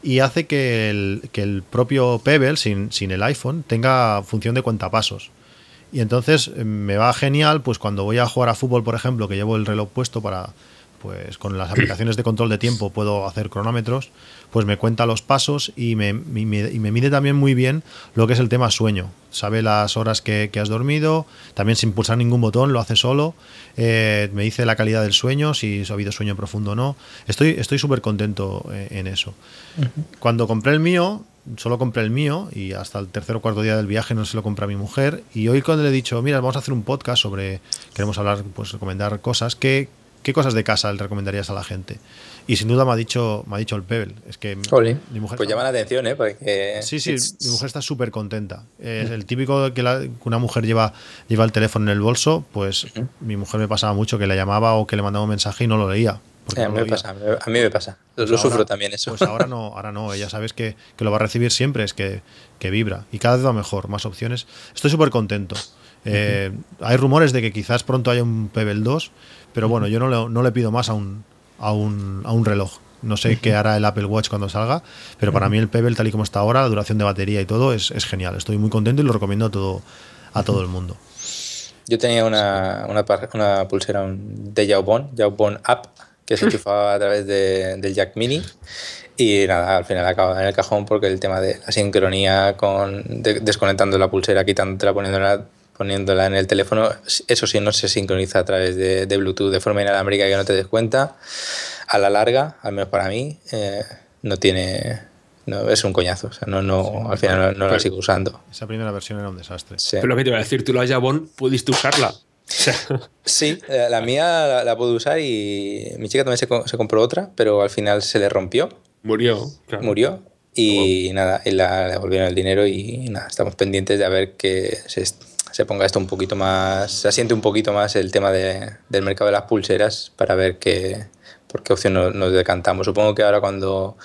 y hace que el, que el propio Pebble, sin, sin el iPhone, tenga función de cuentapasos. Y entonces eh, me va genial, pues cuando voy a jugar a fútbol, por ejemplo, que llevo el reloj puesto para, pues con las aplicaciones de control de tiempo puedo hacer cronómetros, pues me cuenta los pasos y me, y me, mide también muy bien lo que es el tema sueño. Sabe las horas que, has dormido, también sin pulsar ningún botón, lo hace solo. Eh, me dice la calidad del sueño, si ha habido sueño profundo o no. Estoy súper contento eh, en eso. Cuando compré el mío, solo compré el mío y hasta el tercer o cuarto día del viaje no se lo compré a mi mujer. Y hoy cuando le he dicho, mira, vamos a hacer un podcast sobre, queremos hablar, pues recomendar cosas, ¿qué, qué cosas de casa le recomendarías a la gente? Y sin duda me ha dicho, me ha dicho el Pebble. Es que
mi mujer pues llama la atención, ¿eh? Porque
sí, sí, mi mujer está súper contenta. Es el típico que, una mujer lleva, lleva el teléfono en el bolso, pues mi mujer me pasaba mucho que le llamaba o que le mandaba un mensaje y no lo leía
a, mí me pasa, a mí me pasa. Pues lo, sufro también eso.
Pues ahora no, ahora no. Ella sabes que, que lo va a recibir siempre, es que, que, vibra. Y cada vez va mejor, más opciones. Estoy súper contento. Eh, hay rumores de que quizás pronto haya un Pebble 2, pero bueno, yo no le, no le pido más a un, a un, a un reloj. No sé qué hará el Apple Watch cuando salga, pero para mí el Pebble, tal y como está ahora, la duración de batería y todo, es, es genial. Estoy muy contento y lo recomiendo a todo, a todo el mundo.
Yo tenía una, una, pulsera de Yaobon, Yaobon App, que se enchufaba a través del jack mini y nada, al final acaba en el cajón porque el tema de la sincronía con desconectando la pulsera, quitándola, poniéndola, poniéndola en el teléfono, eso sí no se sincroniza a través de, Bluetooth de forma inalámbrica que no te des cuenta. A la larga, al menos para mí, eh, no tiene no, es un coñazo. O sea, no, no, al final no, la sigo usando.
Esa primera versión era un desastre.
Pero lo que te iba a decir, tú la Jabón pudiste usarla.
sí, eh, la mía la, puedo usar y mi chica también se, compró otra, pero al final se le rompió.
Murió.
Murió. Y nada, y la, le devolvieron el dinero y nada, estamos pendientes de a ver que se, se, ponga esto un poquito más, se asiente un poquito más el tema de, del mercado de las pulseras para ver qué, por qué opción nos decantamos. Supongo que ahora cuando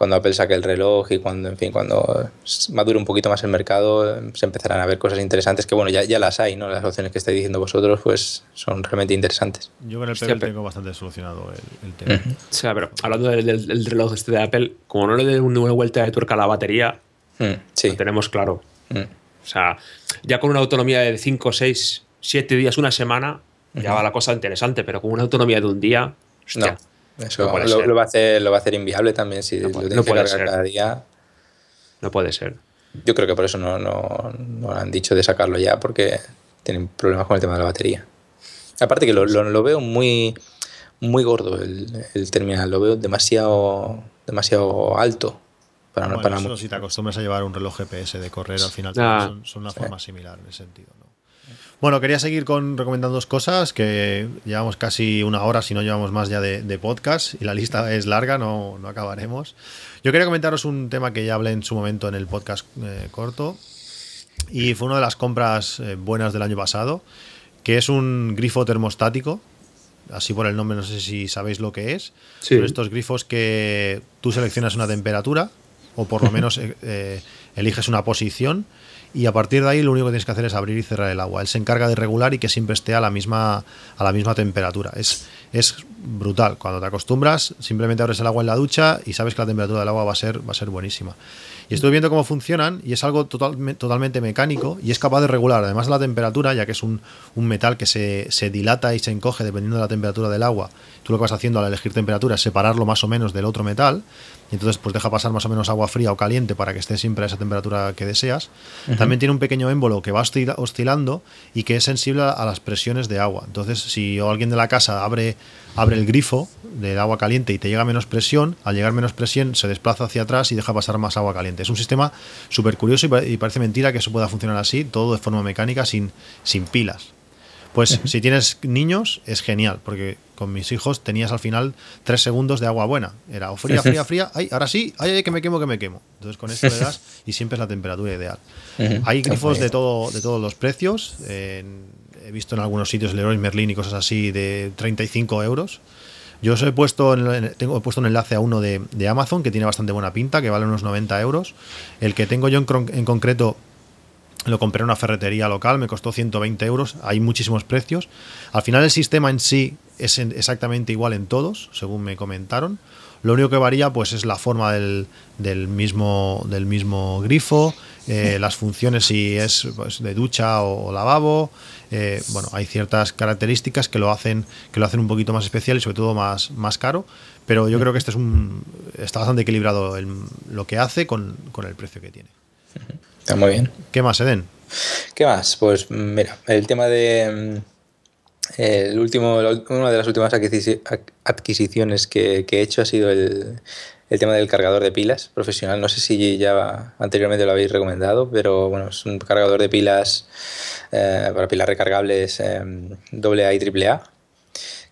cuando Apple saque el reloj y cuando, en fin, cuando madure un poquito más el mercado, se empezarán a ver cosas interesantes que, bueno, ya, ya las hay, ¿no? Las opciones que estáis diciendo vosotros, pues son realmente interesantes.
Yo con el Pebble tengo bastante solucionado el, tema.
O sea, pero hablando del, reloj este de Apple, como no le dé una vuelta de tuerca a la batería, mm, lo tenemos claro. Mm. Sea, ya con una autonomía de 5, 6, 7 días, una semana, ya va la cosa interesante, pero con una autonomía de un día, hostia.
Eso lo, va a hacer, lo va a hacer inviable también si lo tienes que cargar cada día.
No puede ser.
Yo creo que por eso no, no, no, han dicho de sacarlo ya, porque tienen problemas con el tema de la batería. Aparte que lo, lo veo muy, muy gordo el, el, terminal, lo veo demasiado, demasiado alto.
Para, bueno, para eso, si te acostumbras a llevar un reloj GPS de correr, al final ah. son, son, una forma similar en ese sentido. ¿no? Bueno, quería seguir con recomendando dos cosas, que llevamos casi una hora, si no llevamos más ya de, podcast, y la lista es larga, no, no, acabaremos. Yo quería comentaros un tema que ya hablé en su momento en el podcast eh, corto, y fue una de las compras eh, buenas del año pasado, que es un grifo termostático, así por el nombre, no sé si sabéis lo que es. Son estos grifos que tú seleccionas una temperatura, o por lo menos eh, eliges una posición y a partir de ahí lo único que tienes que hacer es abrir y cerrar el agua. Él se encarga de regular y que siempre esté a la misma, a la misma temperatura. Es, es brutal. Cuando te acostumbras, simplemente abres el agua en la ducha y sabes que la temperatura del agua va a ser, va a ser buenísima. Y estoy viendo cómo funcionan y es algo total, totalmente mecánico y es capaz de regular, además de la temperatura, ya que es un, un metal que se, se, dilata y se encoge dependiendo de la temperatura del agua. Tú lo que vas haciendo al elegir temperatura es separarlo más o menos del otro metal y entonces pues deja pasar más o menos agua fría o caliente para que esté siempre a esa temperatura que deseas. También tiene un pequeño émbolo que va oscilando y que es sensible a las presiones de agua. Entonces si alguien de la casa abre, abre el grifo del agua caliente y te llega menos presión, al llegar menos presión se desplaza hacia atrás y deja pasar más agua caliente. Es un sistema súper curioso y parece mentira que eso pueda funcionar así, todo de forma mecánica sin, sin pilas. Pues si tienes niños, es genial, porque con mis hijos tenías al final tres segundos de agua buena. Era o fría, fría, fría, ay, ahora sí, ay, ay, que me quemo, que me quemo. Entonces con esto le das y siempre es la temperatura ideal. Hay grifos de todo, de todos los precios. he visto en algunos sitios Leroy Merlin y cosas así de 35 euros. Yo os he puesto, en- en- tengo he puesto un enlace a uno de, de Amazon que tiene bastante buena pinta, que vale unos 90 euros. El que tengo yo en concreto lo compré en una ferretería local, me costó 120 euros, hay muchísimos precios. Al final el sistema en sí es en- exactamente igual en todos, según me comentaron. Lo único que varía pues es la forma del, del mismo, del mismo grifo, eh, las funciones si es pues, de ducha o, o lavabo. eh, bueno, hay ciertas características que lo hacen que lo hacen un poquito más especial y sobre todo más, más caro. Pero yo creo que este es un está bastante equilibrado el- lo que hace con, con el precio que tiene.
Está muy bien.
¿Qué más, Eden?
¿Qué más? Pues mira, el tema de. mm, El último, una de las últimas adquisiciones que, que he hecho ha sido el, el tema del cargador de pilas profesional. No sé si ya anteriormente lo habéis recomendado, pero bueno, es un cargador de pilas eh, para pilas recargables eh, AA y AAA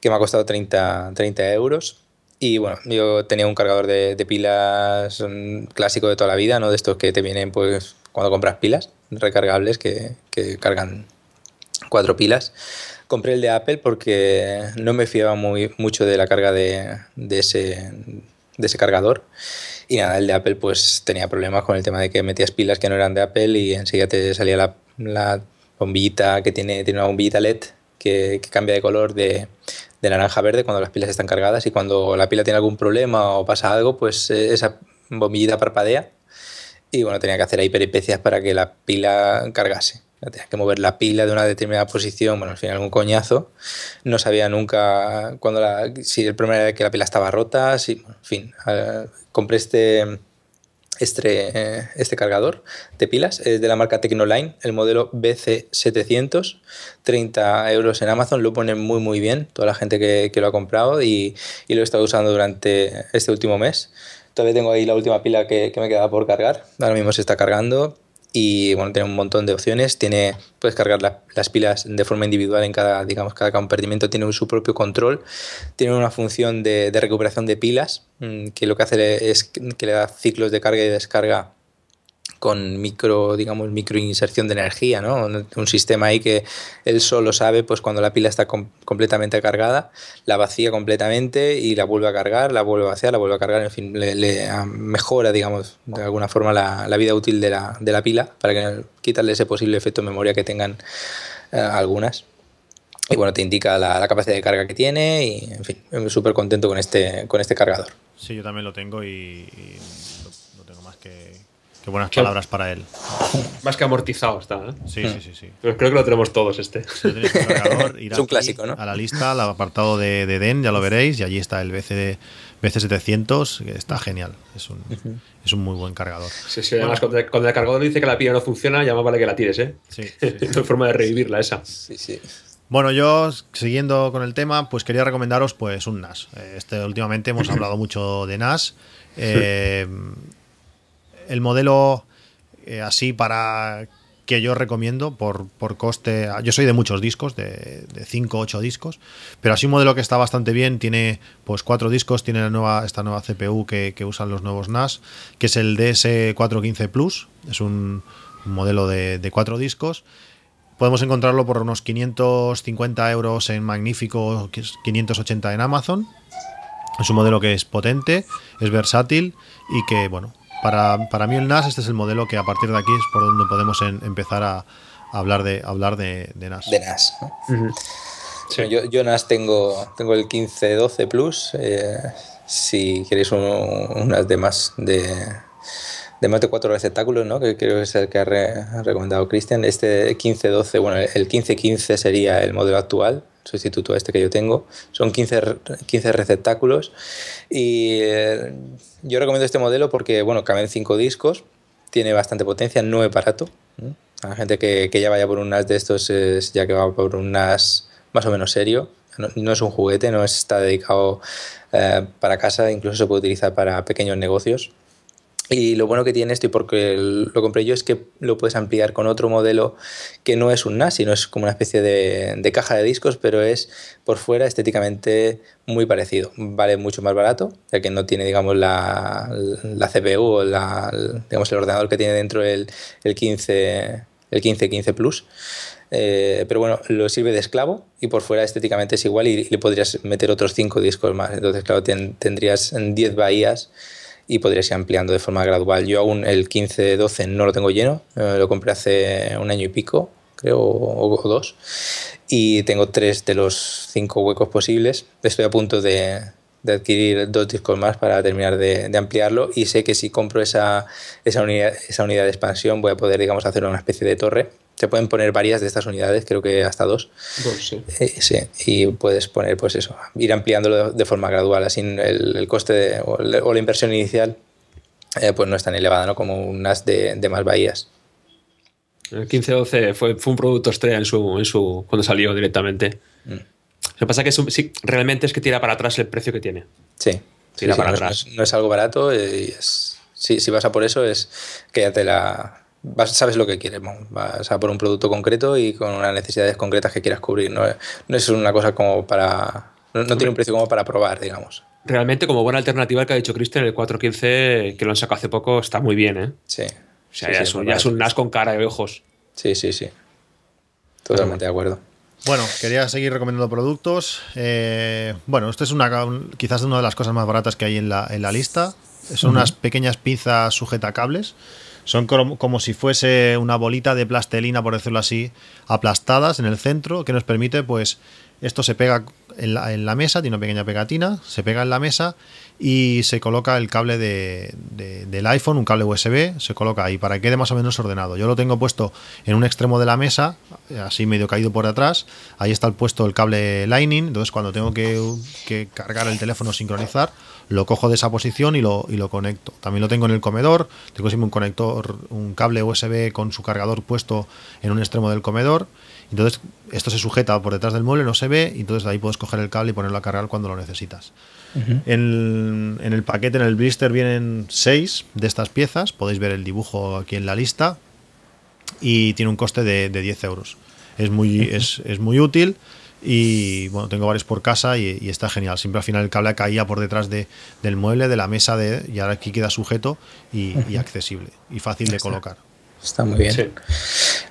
que me ha costado 30, 30 euros. Y bueno, yo tenía un cargador de, de pilas mm, clásico de toda la vida, ¿no? De estos que te vienen pues cuando compras pilas recargables que, que cargan cuatro pilas. Compré el de Apple porque no me fiaba muy, mucho de la carga de, de ese, de ese cargador. Y nada, el de Apple pues tenía problemas con el tema de que metías pilas que no eran de Apple y enseguida te salía la, la bombillita que tiene, tiene una bombillita LED que, que cambia de color de, de naranja a verde cuando las pilas están cargadas y cuando la pila tiene algún problema o pasa algo, pues eh, esa bombillita parpadea y bueno, tenía que hacer ahí peripecias para que la pila cargase. Tenía que mover la pila de una determinada posición, bueno, al final un coñazo. No sabía nunca cuando la, si el problema era que la pila estaba rota, si, en fin. compré este, este, eh, este cargador de pilas, es de la marca Tecnoline, el modelo BC700, 30 euros en Amazon, lo ponen muy muy bien, toda la gente que, que lo ha comprado y, y lo he estado usando durante este último mes. Todavía tengo ahí la última pila que, me quedaba por cargar. Ahora mismo se está cargando y bueno, tiene un montón de opciones. Puedes cargar la- las pilas de forma individual en cada, digamos, cada compartimento tiene su propio control. Tiene una función de, de recuperación de pilas mm, que lo que hace es que le da ciclos de carga y descarga con micro, digamos, micro inserción de energía, ¿no? Un, un sistema ahí que él solo sabe, pues cuando la pila está com- completamente cargada, la vacía completamente y la vuelve a cargar, la vuelve a vaciar, la vuelve a cargar, en fin, le, le, ah, mejora, digamos, de alguna forma la, la vida útil de la, de la pila para que quitarle ese posible efecto de memoria que tengan eh, algunas. Y bueno, te indica la, la capacidad de carga que tiene y, en fin, súper contento con este, con este cargador.
Sí, yo también lo tengo y, y no, no tengo más que, buenas
Qué-
palabras para él.
Más que amortizado está, ¿eh?
Sí, sí, sí, sí.
Pero creo que lo tenemos todos este.
Si cargador, ir
Es un
aquí
clásico, ¿no?
A la lista, al apartado de, de DEN, ya lo veréis, y allí está el BC, BC700, que está genial. Es un, es un muy buen cargador.
Sí, sí, además, cuando, cuando el cargador dice que la pila no funciona, ya más vale que la tires, ¿eh?
Sí, sí, sí.
no hay forma de revivirla esa.
Sí, sí.
Bueno, yo siguiendo con el tema, pues quería recomendaros pues un NAS. Eh, Este últimamente hemos hablado mucho de NAS. Eh, el modelo eh, así para que yo recomiendo por, por coste. Yo soy de muchos discos, de 5 o 8 discos, pero así un modelo que está bastante bien. Tiene pues cuatro discos, tiene la nueva, esta nueva CPU que, que usan los nuevos NAS, que es el DS415 Plus. Es un, un modelo de, de cuatro discos. Podemos encontrarlo por unos 550 euros en Magnífico, que es 580 en Amazon. Es un modelo que es potente, es versátil y que, bueno, para, para mí el NAS este es el modelo que a partir de aquí es por donde podemos en- empezar a, a hablar de hablar de, de NAS.
De NAS. Bueno, yo, yo NAS tengo, tengo el 1512 Plus. eh, si queréis un- unas de más de, de más de cuatro receptáculos, ¿no? que creo que es el que ha, re- ha recomendado Cristian. Este 1512, bueno, el 1515 sería el modelo actual, sustituto a este que yo tengo. Son 15, re- 15 receptáculos. Y eh, yo recomiendo este modelo porque, bueno, caben cinco discos, tiene bastante potencia, no es barato. A la gente que, que ya vaya por un NAS de estos es ya que va por un NAS más o menos serio. No, no es un juguete, no está dedicado eh, para casa, incluso se puede utilizar para pequeños negocios. Y lo bueno que tiene esto, y porque lo compré yo, es que lo puedes ampliar con otro modelo que no es un NAS, sino es como una especie de, caja de discos, pero es por fuera estéticamente muy parecido. Vale mucho más barato, ya que no tiene, digamos, la, la CPU o la, digamos, el ordenador que tiene dentro el, el 15, el 15, 15 Plus. Eh, pero bueno, lo sirve de esclavo y por fuera estéticamente es igual y, le podrías meter otros 5 discos más. Entonces, claro, tendrías 10 bahías y podrías ir ampliando de forma gradual. Yo aún el 15-12 no lo tengo lleno, eh, lo compré hace un año y pico, creo, o, dos, y tengo tres de los cinco huecos posibles. Estoy a punto de, de adquirir dos discos más para terminar de, de, ampliarlo y sé que si compro esa, esa, unidad, esa unidad de expansión voy a poder, digamos, hacer una especie de torre se pueden poner varias de estas unidades, creo que hasta dos.
sí.
Eh, sí. Y puedes poner, pues eso, ir ampliándolo de, forma gradual, así el, coste o, la inversión inicial eh, pues no es tan elevada ¿no? como un NAS de, de más bahías.
El 1512 fue, fue un producto estrella en su, en su, cuando salió directamente. Mm. Lo que pasa es que sí, realmente es que tira para atrás el precio que tiene.
Sí. Tira para atrás. No es, algo barato y es, si, si vas a por eso es que ya sabes lo que quieres, vas a por un producto concreto y con unas necesidades concretas que quieras cubrir. No, no es una cosa como para. No, tiene un precio como para probar, digamos.
Realmente, como buena alternativa, el que ha dicho Cristian, el 415, que lo han sacado hace poco, está muy bien, ¿eh?
Sí. O
sea, ya, es, un, NAS con cara y ojos.
Sí, sí, sí. Totalmente de acuerdo.
Bueno, quería seguir recomendando productos. Eh, bueno, esto es una quizás una de las cosas más baratas que hay en la, en la lista. Son unas pequeñas pinzas sujetacables son como, si fuese una bolita de plastelina, por decirlo así, aplastadas en el centro, que nos permite, pues, esto se pega en la, mesa, tiene una pequeña pegatina, se pega en la mesa y se coloca el cable de, del iPhone, un cable USB, se coloca ahí para que quede más o menos ordenado. Yo lo tengo puesto en un extremo de la mesa, así medio caído por atrás, ahí está el puesto el cable Lightning, entonces cuando tengo que, que cargar el teléfono sincronizar, lo cojo de esa posición y lo, y lo conecto. También lo tengo en el comedor, tengo siempre un conector, un cable USB con su cargador puesto en un extremo del comedor. Entonces, esto se sujeta por detrás del mueble, no se ve, y entonces ahí puedes coger el cable y ponerlo a cargar cuando lo necesitas. en, el paquete, en el blister, vienen seis de estas piezas. Podéis ver el dibujo aquí en la lista. Y tiene un coste de, de 10 euros. Es muy, es, es muy útil. Y bueno, tengo varios por casa y, está genial. Siempre al final el cable caía por detrás de, del mueble, de la mesa, de, y ahora aquí queda sujeto y, accesible y fácil de colocar.
Está muy bien.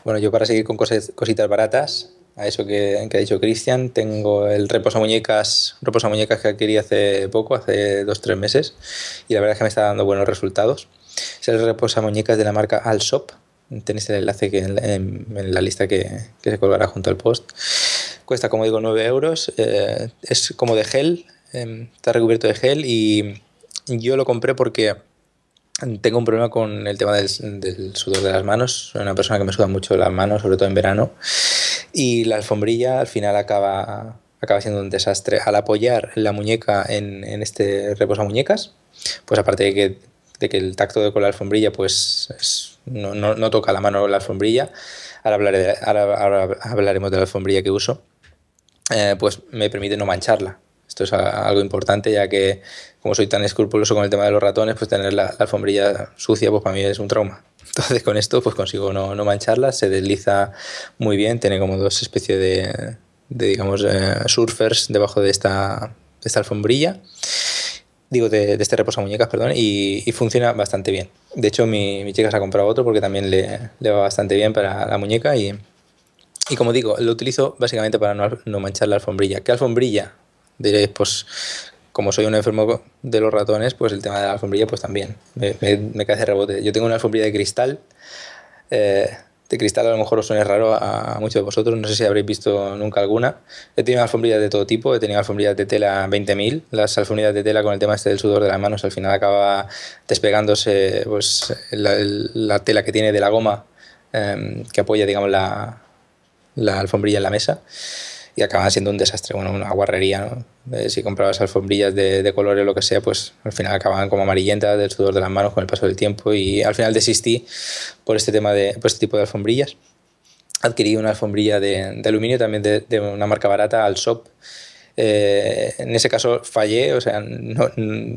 Bueno, yo para seguir con cositas baratas, a eso que, ha dicho Cristian, tengo el reposamuñecas, reposamuñecas que adquirí hace poco, hace dos o tres meses, y la verdad es que me está dando buenos resultados. Es el reposamuñecas de la marca Alsop. Tenéis el enlace que en, la lista que, que se colgará junto al post. Cuesta, como digo, 9 euros. Eh, es como de gel, em, está recubierto de gel y yo lo compré porque tengo un problema con el tema del, sudor de las manos. Soy una persona que me suda mucho las manos, sobre todo en verano. Y la alfombrilla al final acaba, acaba siendo un desastre. Al apoyar la muñeca en, en este reposamuñecas, pues aparte de que, de que el tacto con la alfombrilla pues no, no, no, toca la mano la alfombrilla, ahora, hablaré ahora hablaremos de la alfombrilla que uso. Eh, pues me permite no mancharla. Esto es algo importante ya que como soy tan escrupuloso con el tema de los ratones, pues tener la, alfombrilla sucia pues para mí es un trauma. Entonces con esto pues consigo no, no mancharla, se desliza muy bien, tiene como dos especies de, digamos, eh, surfers debajo de esta, esta alfombrilla digo, de, de este reposa muñecas, perdón, y, funciona bastante bien. De hecho, mi, mi, chica se ha comprado otro porque también le, le, va bastante bien para la muñeca y, y como digo, lo utilizo básicamente para no, manchar la alfombrilla. ¿Qué alfombrilla? Diréis, pues como soy un enfermo de los ratones, pues el tema de la alfombrilla pues también me, me, cae de rebote. Yo tengo una alfombrilla de cristal. Eh, de cristal a lo mejor os suena raro a, muchos de vosotros, no sé si habréis visto nunca alguna. He tenido alfombrillas de todo tipo, he tenido alfombrillas de tela 20.000, las alfombrillas de tela con el tema este del sudor de las manos al final acaba despegándose pues, la, tela que tiene de la goma em, que apoya digamos la, la alfombrilla en la mesa y acaban siendo un desastre, bueno, una guarrería, ¿no? si comprabas alfombrillas de, de colores o lo que sea, pues al final acababan como amarillentas del sudor de las manos con el paso del tiempo y al final desistí por este tema de, por este tipo de alfombrillas. Adquirí una alfombrilla de, de aluminio también de, de, una marca barata, Alsop, Eh, en ese caso fallé, o sea, no,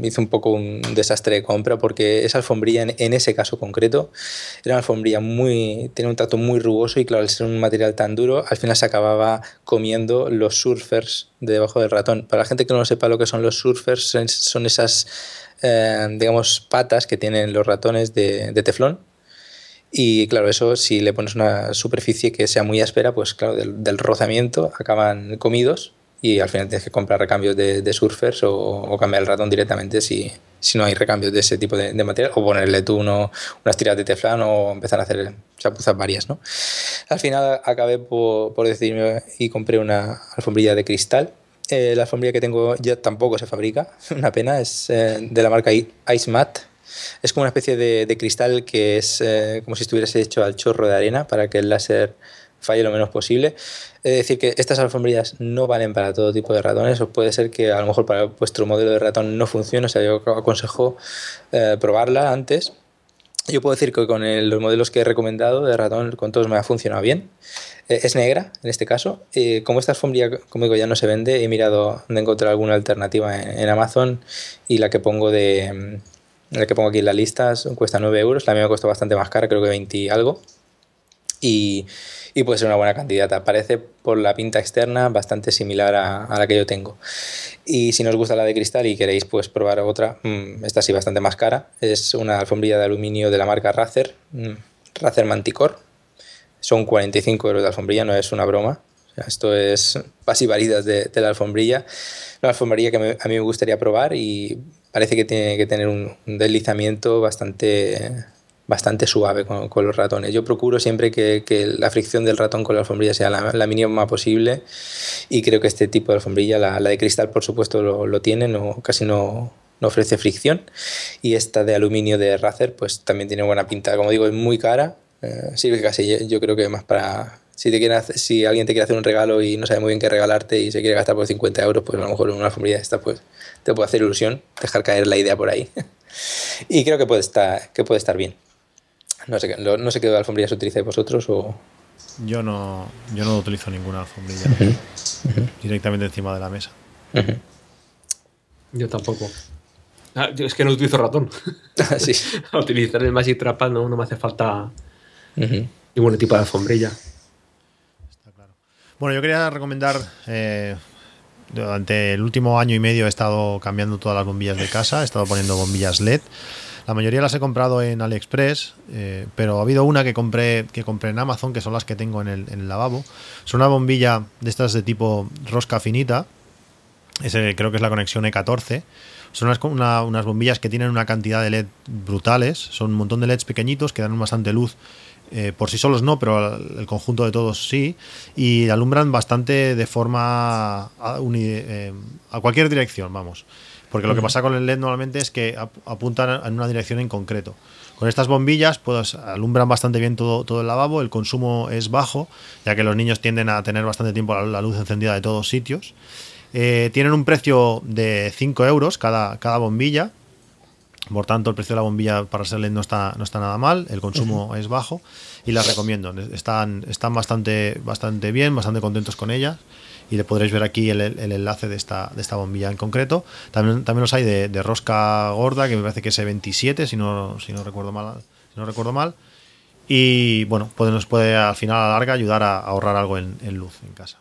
hice un poco un desastre de compra porque esa alfombrilla, en, ese caso concreto, era una alfombrilla muy, tenía un tacto muy rugoso y claro, al ser un material tan duro, al final se acababa comiendo los surfers de debajo del ratón. Para la gente que no sepa lo que son los surfers, son esas, eh, digamos, patas que tienen los ratones de, de teflón y claro, eso si le pones una superficie que sea muy áspera, pues claro, del, rozamiento acaban comidos y al final tienes que comprar recambios de, surfers o, cambiar el ratón directamente si, si, no hay recambios de ese tipo de, material o ponerle tú uno, unas tiras de teflón o empezar a hacer chapuzas varias. ¿no? Al final acabé por, por decidirme y compré una alfombrilla de cristal. Eh, la alfombrilla que tengo ya tampoco se fabrica, una pena, es eh, de la marca Ice Mat es como una especie de, cristal que es eh, como si estuviese hecho al chorro de arena para que el láser falle lo menos posible. Es decir, que estas alfombrillas no valen para todo tipo de ratones, o puede ser que a lo mejor para vuestro modelo de ratón no funcione, o sea, yo aconsejo eh, probarla antes. Yo puedo decir que con los modelos que he recomendado de ratón, con todos me ha funcionado bien. Eh, es negra, en este caso. como esta alfombría, como digo, ya no se vende, he mirado de encontrar alguna alternativa en Amazon y la que pongo de, la que pongo aquí en la lista cuesta 9 euros, la mía me costó bastante más cara, creo que 20 y algo. Y, y, puede ser una buena candidata. Parece por la pinta externa bastante similar a, la que yo tengo. Y si no os gusta la de cristal y queréis pues probar otra, mm, esta sí bastante más cara. Es una alfombrilla de aluminio de la marca Razer, mm, Razer Manticore. Son 45 euros de alfombrilla, no es una broma. esto es pasivaridas de, de la alfombrilla. Una alfombrilla que a mí me gustaría probar y parece que tiene que tener un, deslizamiento bastante, bastante suave con, con, los ratones. Yo procuro siempre que, que, la fricción del ratón con la alfombrilla sea la, mínima posible y creo que este tipo de alfombrilla, la, la de cristal por supuesto lo, lo tiene, no, casi no, no, ofrece fricción y esta de aluminio de Razer pues también tiene buena pinta. Como digo, es muy cara, eh, sirve casi yo creo que más para si, te quiere si alguien te quiere hacer un regalo y no sabe muy bien qué regalarte y se quiere gastar por 50 euros, pues a lo mejor una alfombrilla esta pues te puede hacer ilusión dejar caer la idea por ahí. y creo que puede estar, que puede estar bien. No sé, no sé qué alfombrillas utilizáis vosotros o...
Yo no, yo no utilizo ninguna alfombrilla directamente encima de la mesa.
Yo tampoco. Ah, es que no utilizo ratón.
sí.
utilizar el Magic Trapal no, no me hace falta ningún tipo de alfombrilla.
Bueno, yo quería recomendar. Eh, durante el último año y medio he estado cambiando todas las bombillas de casa, he estado poniendo bombillas LED. La mayoría las he comprado en AliExpress, eh, pero ha habido una que compré, que compré en Amazon, que son las que tengo en el, lavabo. Es una bombilla de estas de tipo rosca finita. Ese, creo que es la conexión E14. Son unas, bombillas que tienen una cantidad de LED brutales. Son un montón de LEDs pequeñitos que dan bastante luz eh, por sí solos no, pero el conjunto de todos sí, y alumbran bastante de forma a, eh, cualquier dirección, vamos. Porque lo que pasa con el LED normalmente es que apuntan en una dirección en concreto. Con estas bombillas pues alumbran bastante bien todo, todo el lavabo, el consumo es bajo, ya que los niños tienden a tener bastante tiempo la, luz encendida de todos sitios. Eh, tienen un precio de 5 euros cada, cada bombilla, por tanto, el precio de la bombilla para ser LED no está, no está nada mal, el consumo es bajo y las recomiendo. Están, están bastante, bastante bien, bastante contentos con ellas y le podréis ver aquí el, enlace de esta, de esta bombilla en concreto. También, también los hay de, rosca gorda, que me parece que es E27, si no, si no recuerdo mal. Si no recuerdo mal. Y bueno, pues nos puede al final a la larga ayudar a, ahorrar algo en, luz en casa.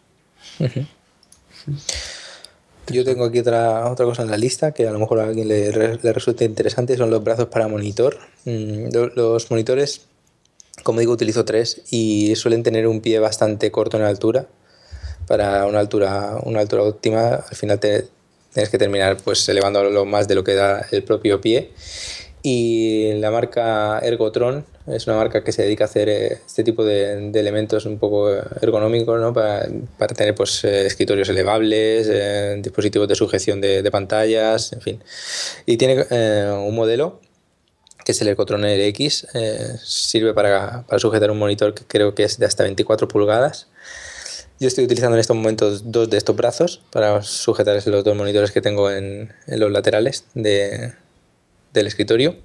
Yo tengo aquí otra, otra cosa en la lista que a lo mejor a alguien le, le resulte interesante, son los brazos para monitor. Mm, los monitores, como digo, utilizo tres y suelen tener un pie bastante corto en altura. Para una altura, una altura óptima, al final tienes que terminar pues elevándolo más de lo que da el propio pie. Y la marca Ergotron es una marca que se dedica a hacer eh, este tipo de, elementos un poco ergonómicos ¿no? para, tener pues, eh, escritorios elevables, eh, dispositivos de sujeción de, de, pantallas, en fin. Y tiene un modelo que es el Ecotron RX, sirve para, para, sujetar un monitor que creo que es de hasta 24 pulgadas. Yo estoy utilizando en estos momentos dos de estos brazos para sujetar los dos monitores que tengo en, los laterales de, del escritorio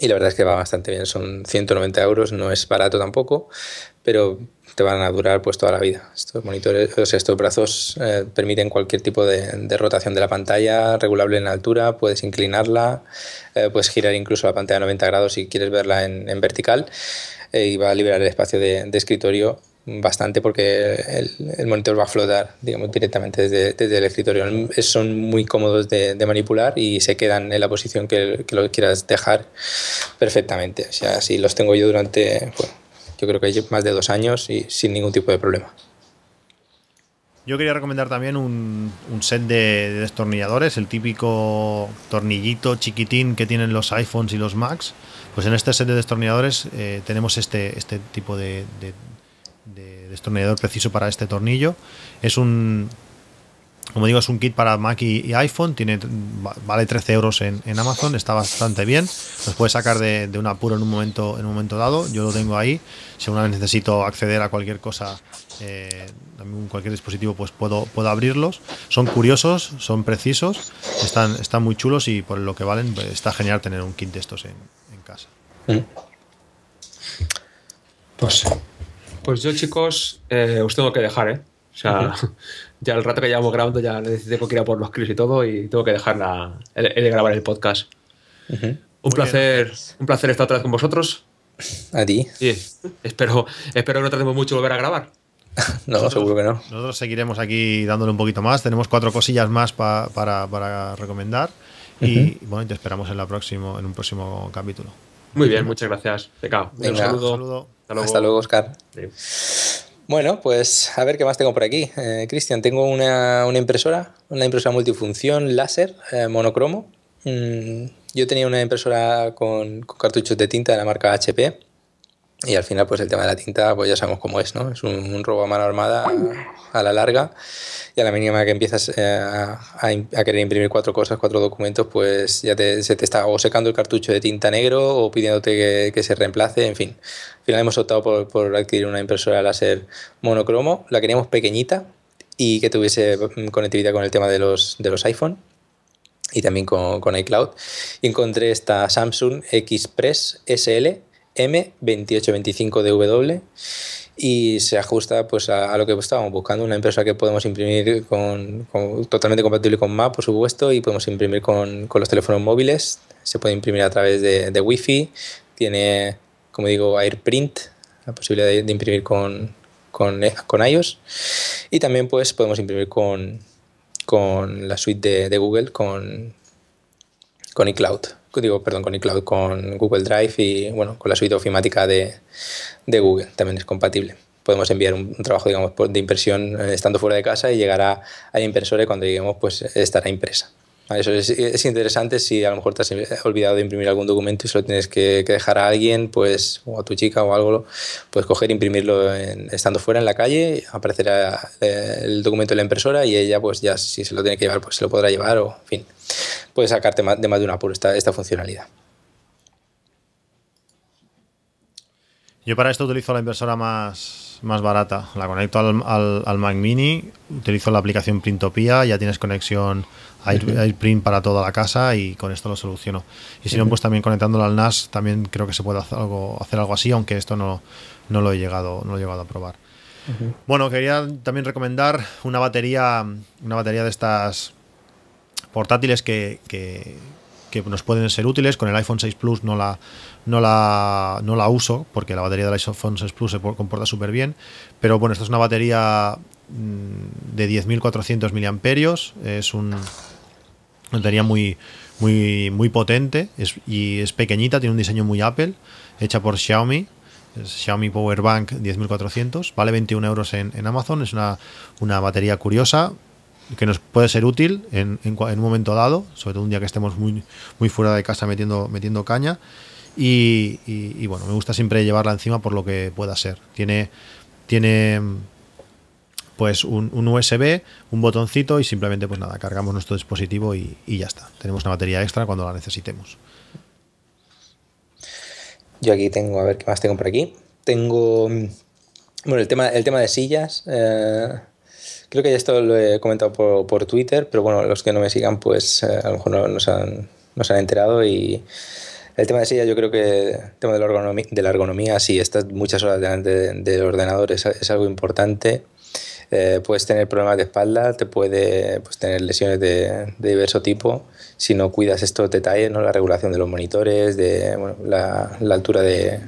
y la verdad es que va bastante bien. Son 190 euros, no es barato tampoco, pero te van a durar pues toda la vida. Estos monitores, o sea, estos brazos eh, permiten cualquier tipo de, rotación de la pantalla, regulable en altura, puedes inclinarla, eh, puedes girar incluso la pantalla a 90 grados si quieres verla en, vertical eh, y va a liberar el espacio de escritorio bastante porque el, el, monitor va a flotar digamos directamente desde, desde el escritorio. Son muy cómodos de, de, manipular y se quedan en la posición que, que quieras dejar perfectamente. O sea si los tengo yo durante bueno, yo creo que más de dos años y sin ningún tipo de problema.
Yo quería recomendar también un, un set de, de, destornilladores, el típico tornillito chiquitín que tienen los iPhones y los Macs. Pues en este set de destornilladores eh, tenemos este, este tipo de, de, destornillador preciso para este tornillo. Es un, como digo, es un kit para Mac y, iPhone, tiene, vale 13 euros en, Amazon, está bastante bien. Los puedes sacar de, de, un apuro en un momento en un momento dado. Yo lo tengo ahí. Si alguna vez necesito acceder a cualquier cosa, eh, cualquier dispositivo, pues puedo, puedo abrirlos. Son curiosos, son precisos, están, están muy chulos y por lo que valen, pues está genial tener un kit de estos en, en casa. Mm.
Pues, pues yo, chicos, eh, os tengo que dejar, ¿eh? O sea, uh -huh. ya el rato que llevamos grabando ya necesité que ir a por los clips y todo y tengo que dejar la, el, el de grabar el podcast. Uh -huh. Un Muy placer, bien. un placer estar otra vez con vosotros.
A ti.
Sí, espero, espero que no tardemos mucho volver a grabar.
no, nosotros, seguro que no.
Nosotros seguiremos aquí dándole un poquito más. Tenemos cuatro cosillas más pa, para, para recomendar. Uh -huh. Y bueno, te esperamos en, la próximo, en un próximo capítulo.
Muy bien, muchas gracias. Venga,
Venga.
un saludo.
Un saludo.
Hasta luego, Hasta luego Oscar. Sí. Bueno, pues a ver qué más tengo por aquí. Eh, Cristian, tengo una, una, impresora, una impresora multifunción láser eh, monocromo. Mm, yo tenía una impresora con, con, cartuchos de tinta de la marca HP y al final pues el tema de la tinta pues ya sabemos cómo es, ¿no? Es un, un robo a mano armada a, a, la larga y a la mínima que empiezas eh, a, a, querer imprimir cuatro cosas, cuatro documentos, pues ya te, se te está o secando el cartucho de tinta negro o pidiéndote que, que se reemplace, en fin. Al final hemos optado por, por adquirir una impresora láser monocromo, la queríamos pequeñita y que tuviese conectividad con el tema de los, de los iPhone y también con, con iCloud. Y encontré esta Samsung Xpress SL M2825DW y se ajusta pues a, lo que estábamos buscando, una impresora que podemos imprimir con, totalmente compatible con Mac, por supuesto, y podemos imprimir con, con los teléfonos móviles, se puede imprimir a través de, de Wi-Fi, tiene, como digo, AirPrint, la posibilidad de, de imprimir con, con, con, iOS, y también pues podemos imprimir con, con la suite de, de Google, con, con iCloud digo, perdón, con iCloud, con Google Drive y bueno, con la suite ofimática de, de Google, también es compatible. Podemos enviar un, trabajo, digamos, de impresión eh, estando fuera de casa y llegará al impresor y cuando lleguemos, pues estará impresa. Eso es, es, interesante si a lo mejor te has olvidado de imprimir algún documento y solo tienes que, dejar a alguien, pues, o a tu chica o algo, puedes coger e imprimirlo estando fuera en la calle, aparecerá eh, el documento en la impresora y ella, pues ya si se lo tiene que llevar, pues se lo podrá llevar o, en fin, puede sacarte de más de una por esta, esta funcionalidad.
Yo para esto utilizo la impresora más, más barata. La conecto al, al, al, Mac Mini, utilizo la aplicación Printopia, ya tienes conexión. AirPrint para toda la casa y con esto lo soluciono. Y si no, pues también conectándolo al NAS también creo que se puede hacer algo, hacer algo así, aunque esto no, no, lo, he llegado, no lo he llegado a probar. Uh -huh. Bueno, quería también recomendar una batería, una batería de estas portátiles que, que, que nos pueden ser útiles. Con el iPhone 6 Plus no la, no la, no la uso porque la batería del iPhone 6 Plus se comporta súper bien. Pero bueno, esta es una batería mm, de 10.400 miliamperios. Es un, una batería muy, muy, muy potente es, y es pequeñita, tiene un diseño muy Apple, hecha por Xiaomi. Xiaomi Power Bank 10.400, vale 21 euros en, en Amazon. Es una, una batería curiosa, que nos puede ser útil en, en, en, un momento dado, sobre todo un día que estemos muy, muy fuera de casa metiendo, metiendo caña. Y, y, y, bueno, me gusta siempre llevarla encima por lo que pueda ser. Tiene, tiene pues un, un, USB, un botoncito y simplemente pues nada, cargamos nuestro dispositivo y, y, ya está. Tenemos una batería extra cuando la necesitemos.
Yo aquí tengo, a ver qué más tengo por aquí. Tengo, bueno, el tema, el tema de sillas. Eh, creo que ya esto lo he comentado por, por, Twitter, pero bueno, los que no me sigan, pues eh, a lo mejor no, no, se han, no, se han, enterado y El tema de silla, yo creo que el tema de la ergonomía, de la ergonomía sí, estás muchas horas delante del ordenador, es, es algo importante. Eh, puedes tener problemas de espalda, te puede pues, tener lesiones de, diverso tipo si no cuidas estos detalles, ¿no? la regulación de los monitores, de la, altura de,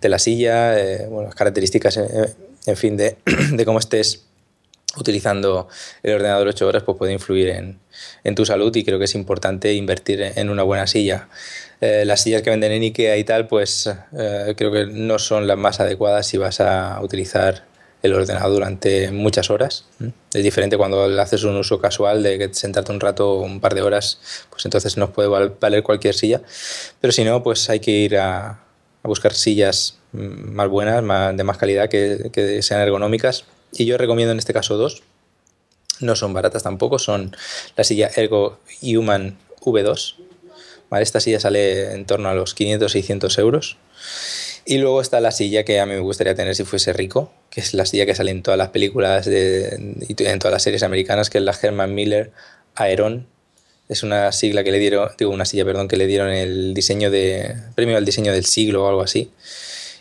la silla, eh, bueno, las características, eh, en fin, de, cómo estés utilizando el ordenador 8 horas pues puede influir en, tu salud y creo que es importante invertir en una buena silla. Eh, las sillas que venden en Ikea y tal, pues creo que no son las más adecuadas si vas a utilizar el ordenador durante muchas horas. Es diferente cuando le haces un uso casual de sentarte un rato, un par de horas, pues entonces nos puede valer cualquier silla. Pero si no, pues hay que ir a, buscar sillas más buenas, más, de más calidad, que, que sean ergonómicas y yo recomiendo en este caso dos. No son baratas tampoco, son la silla Ergo Human V2. ¿Vale? Esta silla sale en torno a los 500-600 euros. Y luego está la silla que a mí me gustaría tener si fuese rico, que es la silla que sale en todas las películas y en todas las series americanas, que es la Herman Miller Aeron. Es una sigla que le dieron, digo, una silla, perdón, que le dieron el diseño de premio al diseño del siglo o algo así.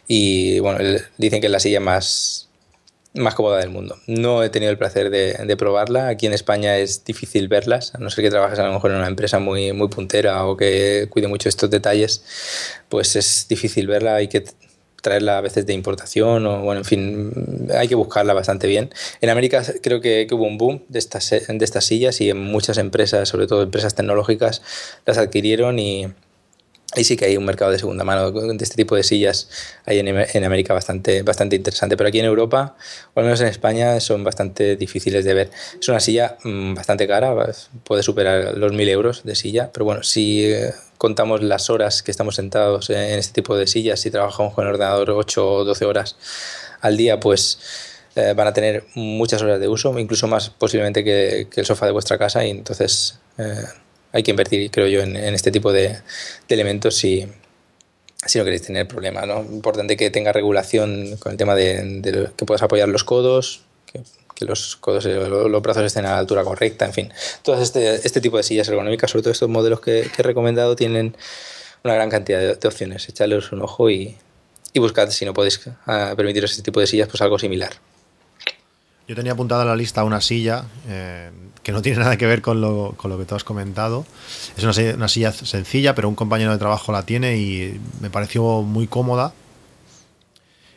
Y bueno, dicen que es la silla más más cómoda del mundo. No he tenido el placer de, probarla. Aquí en España es difícil verlas, a no ser que trabajes a lo mejor en una empresa muy, muy puntera o que cuide mucho estos detalles, pues es difícil verla. Hay que traerla a veces de importación o, bueno, en fin, hay que buscarla bastante bien. En América creo que, que hubo un boom de estas, de estas sillas y en muchas empresas, sobre todo empresas tecnológicas, las adquirieron y Ahí sí que hay un mercado de segunda mano de este tipo de sillas hay en, en, América bastante, bastante interesante, pero aquí en Europa, o al menos en España, son bastante difíciles de ver. Es una silla mmm, bastante cara, puede superar los 1000 euros de silla, pero bueno, si eh, contamos las horas que estamos sentados en este tipo de sillas, si trabajamos con el ordenador 8 o 12 horas al día, pues eh, van a tener muchas horas de uso, incluso más posiblemente que, que el sofá de vuestra casa, y entonces... Eh, hay que invertir, creo yo, en, en este tipo de, elementos si, no queréis tener problemas. ¿no? Importante que tenga regulación con el tema de, que puedas apoyar los codos, que, los codos, los brazos estén a la altura correcta, en fin. Todas este, este tipo de sillas ergonómicas, sobre todo estos modelos que, he recomendado, tienen una gran cantidad de, opciones. Echadles un ojo y, y buscad, si no podéis uh, permitiros este tipo de sillas, pues algo similar.
Yo tenía apuntada en la lista una silla eh, que no tiene nada que ver con lo, con lo que tú has comentado. Es una silla, una silla, sencilla, pero un compañero de trabajo la tiene y me pareció muy cómoda.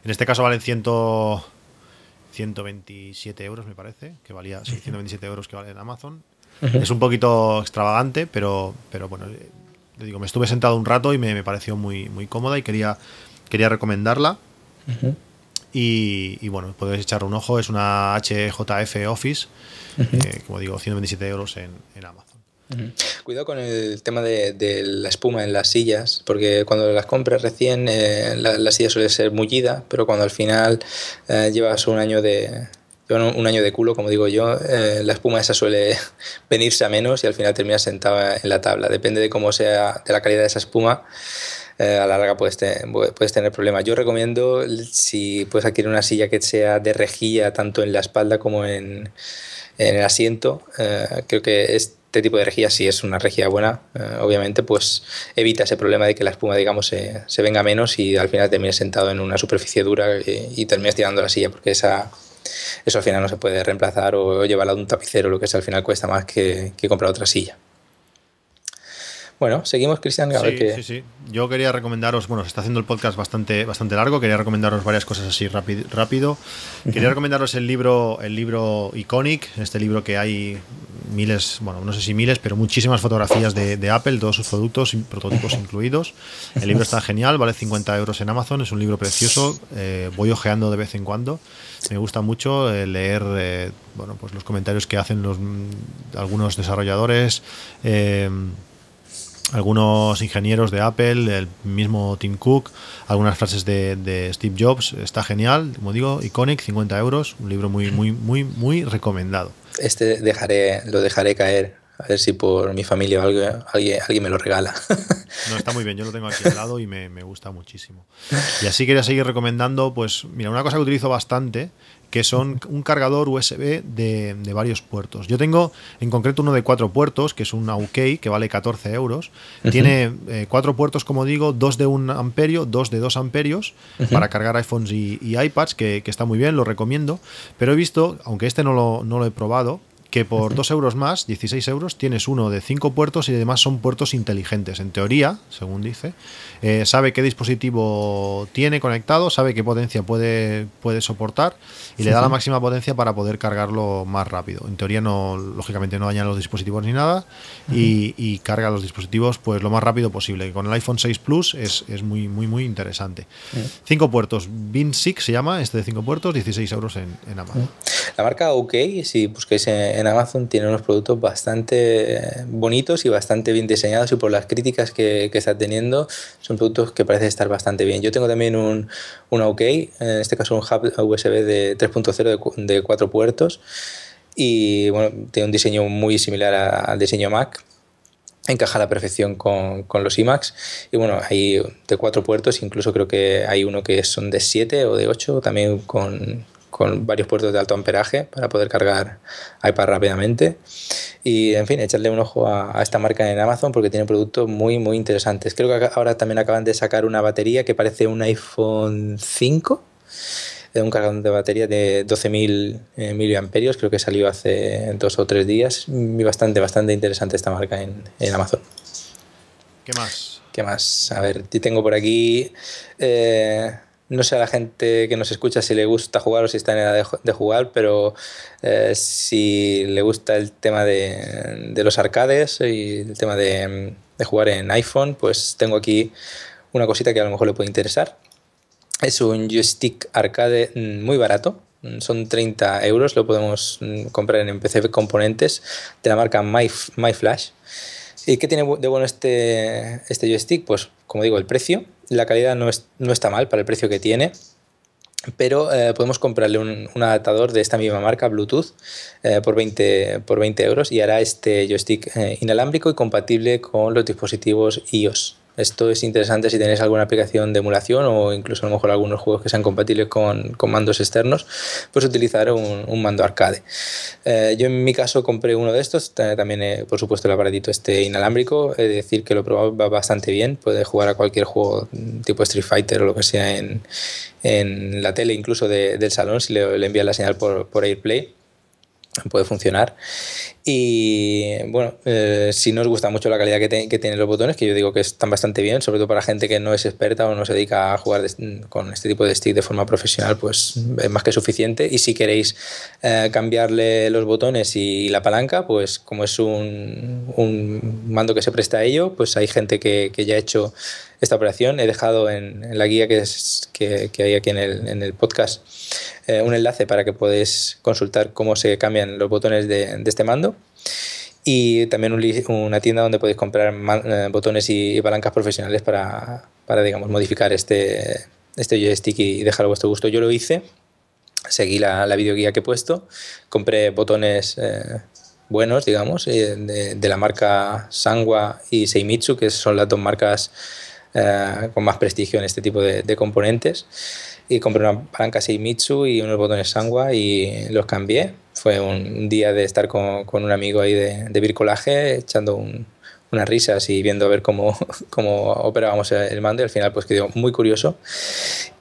En este caso valen 100, 127 euros, me parece, que valía sí, 127 euros que vale en Amazon. Uh -huh. Es un poquito extravagante, pero, pero bueno, le digo, me estuve sentado un rato y me, me pareció muy, muy cómoda y quería, quería recomendarla. Uh -huh. Y, y, bueno, podéis echar un ojo, es una HJF Office, uh -huh. eh, como digo, 127 euros en, en Amazon.
Uh -huh. Cuidado con el tema de, de, la espuma en las sillas, porque cuando las compras recién eh, la, la, silla suele ser mullida, pero cuando al final eh, llevas un año de un año de culo, como digo yo, eh, la espuma esa suele venirse a menos y al final terminas sentado en la tabla. Depende de cómo sea, de la calidad de esa espuma eh, a la larga puedes, te, puedes tener problemas. Yo recomiendo, si puedes adquirir una silla que sea de rejilla tanto en la espalda como en, en el asiento, eh, creo que este tipo de rejilla, si es una rejilla buena, eh, obviamente, pues evita ese problema de que la espuma, digamos, se, se venga menos y al final termines sentado en una superficie dura y, y termines tirando la silla, porque esa, eso al final no se puede reemplazar o llevarla de un tapicero, lo que sea, al final cuesta más que, que comprar otra silla. Bueno, seguimos, Cristian.
Sí, sí, sí. Yo quería recomendaros, bueno, se está haciendo el podcast bastante, bastante largo, quería recomendaros varias cosas así rápido. Quería recomendaros el libro, el libro Iconic, este libro que hay miles, bueno, no sé si miles, pero muchísimas fotografías de, de Apple, todos sus productos, prototipos incluidos. El libro está genial, vale 50 euros en Amazon, es un libro precioso, eh, voy ojeando de vez en cuando. Me gusta mucho eh, leer eh, bueno, pues los comentarios que hacen los, algunos desarrolladores. Eh, algunos ingenieros de Apple, el mismo Tim Cook, algunas frases de, de, Steve Jobs. Está genial, como digo, Iconic, 50 euros, un libro muy, muy, muy, muy recomendado.
Este dejaré, lo dejaré caer A ver si por mi familia o algo, alguien, alguien me lo regala.
No, está muy bien, yo lo tengo aquí al lado y me, me gusta muchísimo. Y así quería seguir recomendando, pues, mira, una cosa que utilizo bastante que son un cargador USB de, de, varios puertos. Yo tengo en concreto uno de cuatro puertos, que es un UK, que vale 14 euros. Uh -huh. Tiene eh, cuatro puertos, como digo, dos de un amperio, dos de dos amperios, uh -huh. para cargar iPhones y, y iPads, que, que, está muy bien, lo recomiendo. Pero he visto, aunque este no lo, no lo he probado, que por 2 euros más, 16 euros, tienes uno de 5 puertos y además son puertos inteligentes. En teoría, según dice, eh, sabe qué dispositivo tiene conectado, sabe qué potencia puede, puede soportar y sí, le da sí. la máxima potencia para poder cargarlo más rápido. En teoría, no, lógicamente, no dañan los dispositivos ni nada y, y, carga los dispositivos pues lo más rápido posible. Con el iPhone 6 Plus es, es muy, muy, muy interesante. 5 uh -huh. puertos, Bin 6 se llama, este de 5 puertos, 16 euros en, en Amazon.
La marca OK, si busquéis en Amazon tiene unos productos bastante eh, bonitos y bastante bien diseñados y por las críticas que, está teniendo son productos que parecen estar bastante bien. Yo tengo también un, un OK, en este caso un hub USB de 3.0 de, de cuatro puertos y bueno, tiene un diseño muy similar al diseño Mac encaja a la perfección con, con, los iMacs y bueno, hay de cuatro puertos, incluso creo que hay uno que son de siete o de ocho, también con, con varios puertos de alto amperaje para poder cargar iPad rápidamente. Y en fin, echarle un ojo a, a, esta marca en Amazon porque tiene productos muy, muy interesantes. Creo que ahora también acaban de sacar una batería que parece un iPhone 5, de un cargador de batería de 12.000 eh, miliamperios, creo que salió hace dos o tres días. Y bastante, bastante interesante esta marca en, en Amazon.
¿Qué más?
¿Qué más? A ver, tengo por aquí. Eh, no sé a la gente que nos escucha si le gusta jugar o si está en edad de, jugar, pero eh, si le gusta el tema de, los arcades y el tema de, de, jugar en iPhone, pues tengo aquí una cosita que a lo mejor le puede interesar. Es un joystick arcade muy barato, son 30 euros, lo podemos comprar en PC Componentes de la marca My, MyFlash. ¿Y qué tiene de bueno este, este joystick? Pues, como digo, el precio. La calidad no, es, no está mal para el precio que tiene. Pero eh, podemos comprarle un, adaptador de esta misma marca, Bluetooth, eh, por, 20, por 20 euros y hará este joystick eh, inalámbrico y compatible con los dispositivos iOS. Esto es interesante si tenéis alguna aplicación de emulación o incluso a lo mejor algunos juegos que sean compatibles con, con mandos externos, pues utilizar un, un mando arcade. Eh, yo en mi caso compré uno de estos, también eh, por supuesto el aparatito este inalámbrico, es decir que lo va bastante bien, puede jugar a cualquier juego tipo Street Fighter o lo que sea en, en la tele incluso de, del salón si le, le envías la señal por, por AirPlay puede funcionar. Y bueno, eh, si no os gusta mucho la calidad que, te, tienen los botones, que yo digo que están bastante bien, sobre todo para gente que no es experta o no se dedica a jugar con este tipo de stick de forma profesional, pues es más que suficiente. Y si queréis eh, cambiarle los botones y, la palanca, pues como es un, mando que se presta a ello, pues hay gente que ya ha hecho esta operación. He dejado en, en la guía que, es, que, que, hay aquí en el, en el podcast eh, un enlace para que podáis consultar cómo se cambian los botones de, de este mando y también un, una tienda donde podéis comprar man, eh, botones y, y, palancas profesionales para, para digamos, modificar este, este joystick y dejar a vuestro gusto. Yo lo hice, seguí la, la videoguía que he puesto, compré botones eh, buenos, digamos, eh, de, de, la marca Sangwa y Seimitsu, que son las dos marcas eh, con más prestigio en este tipo de, de componentes y compré una palanca Seimitsu y unos botones Sangwa y los cambié. Fue un día de estar con, con un amigo ahí de, de bricolaje echando un, unas risas y viendo a ver cómo, cómo operábamos el mando y al final pues quedó muy curioso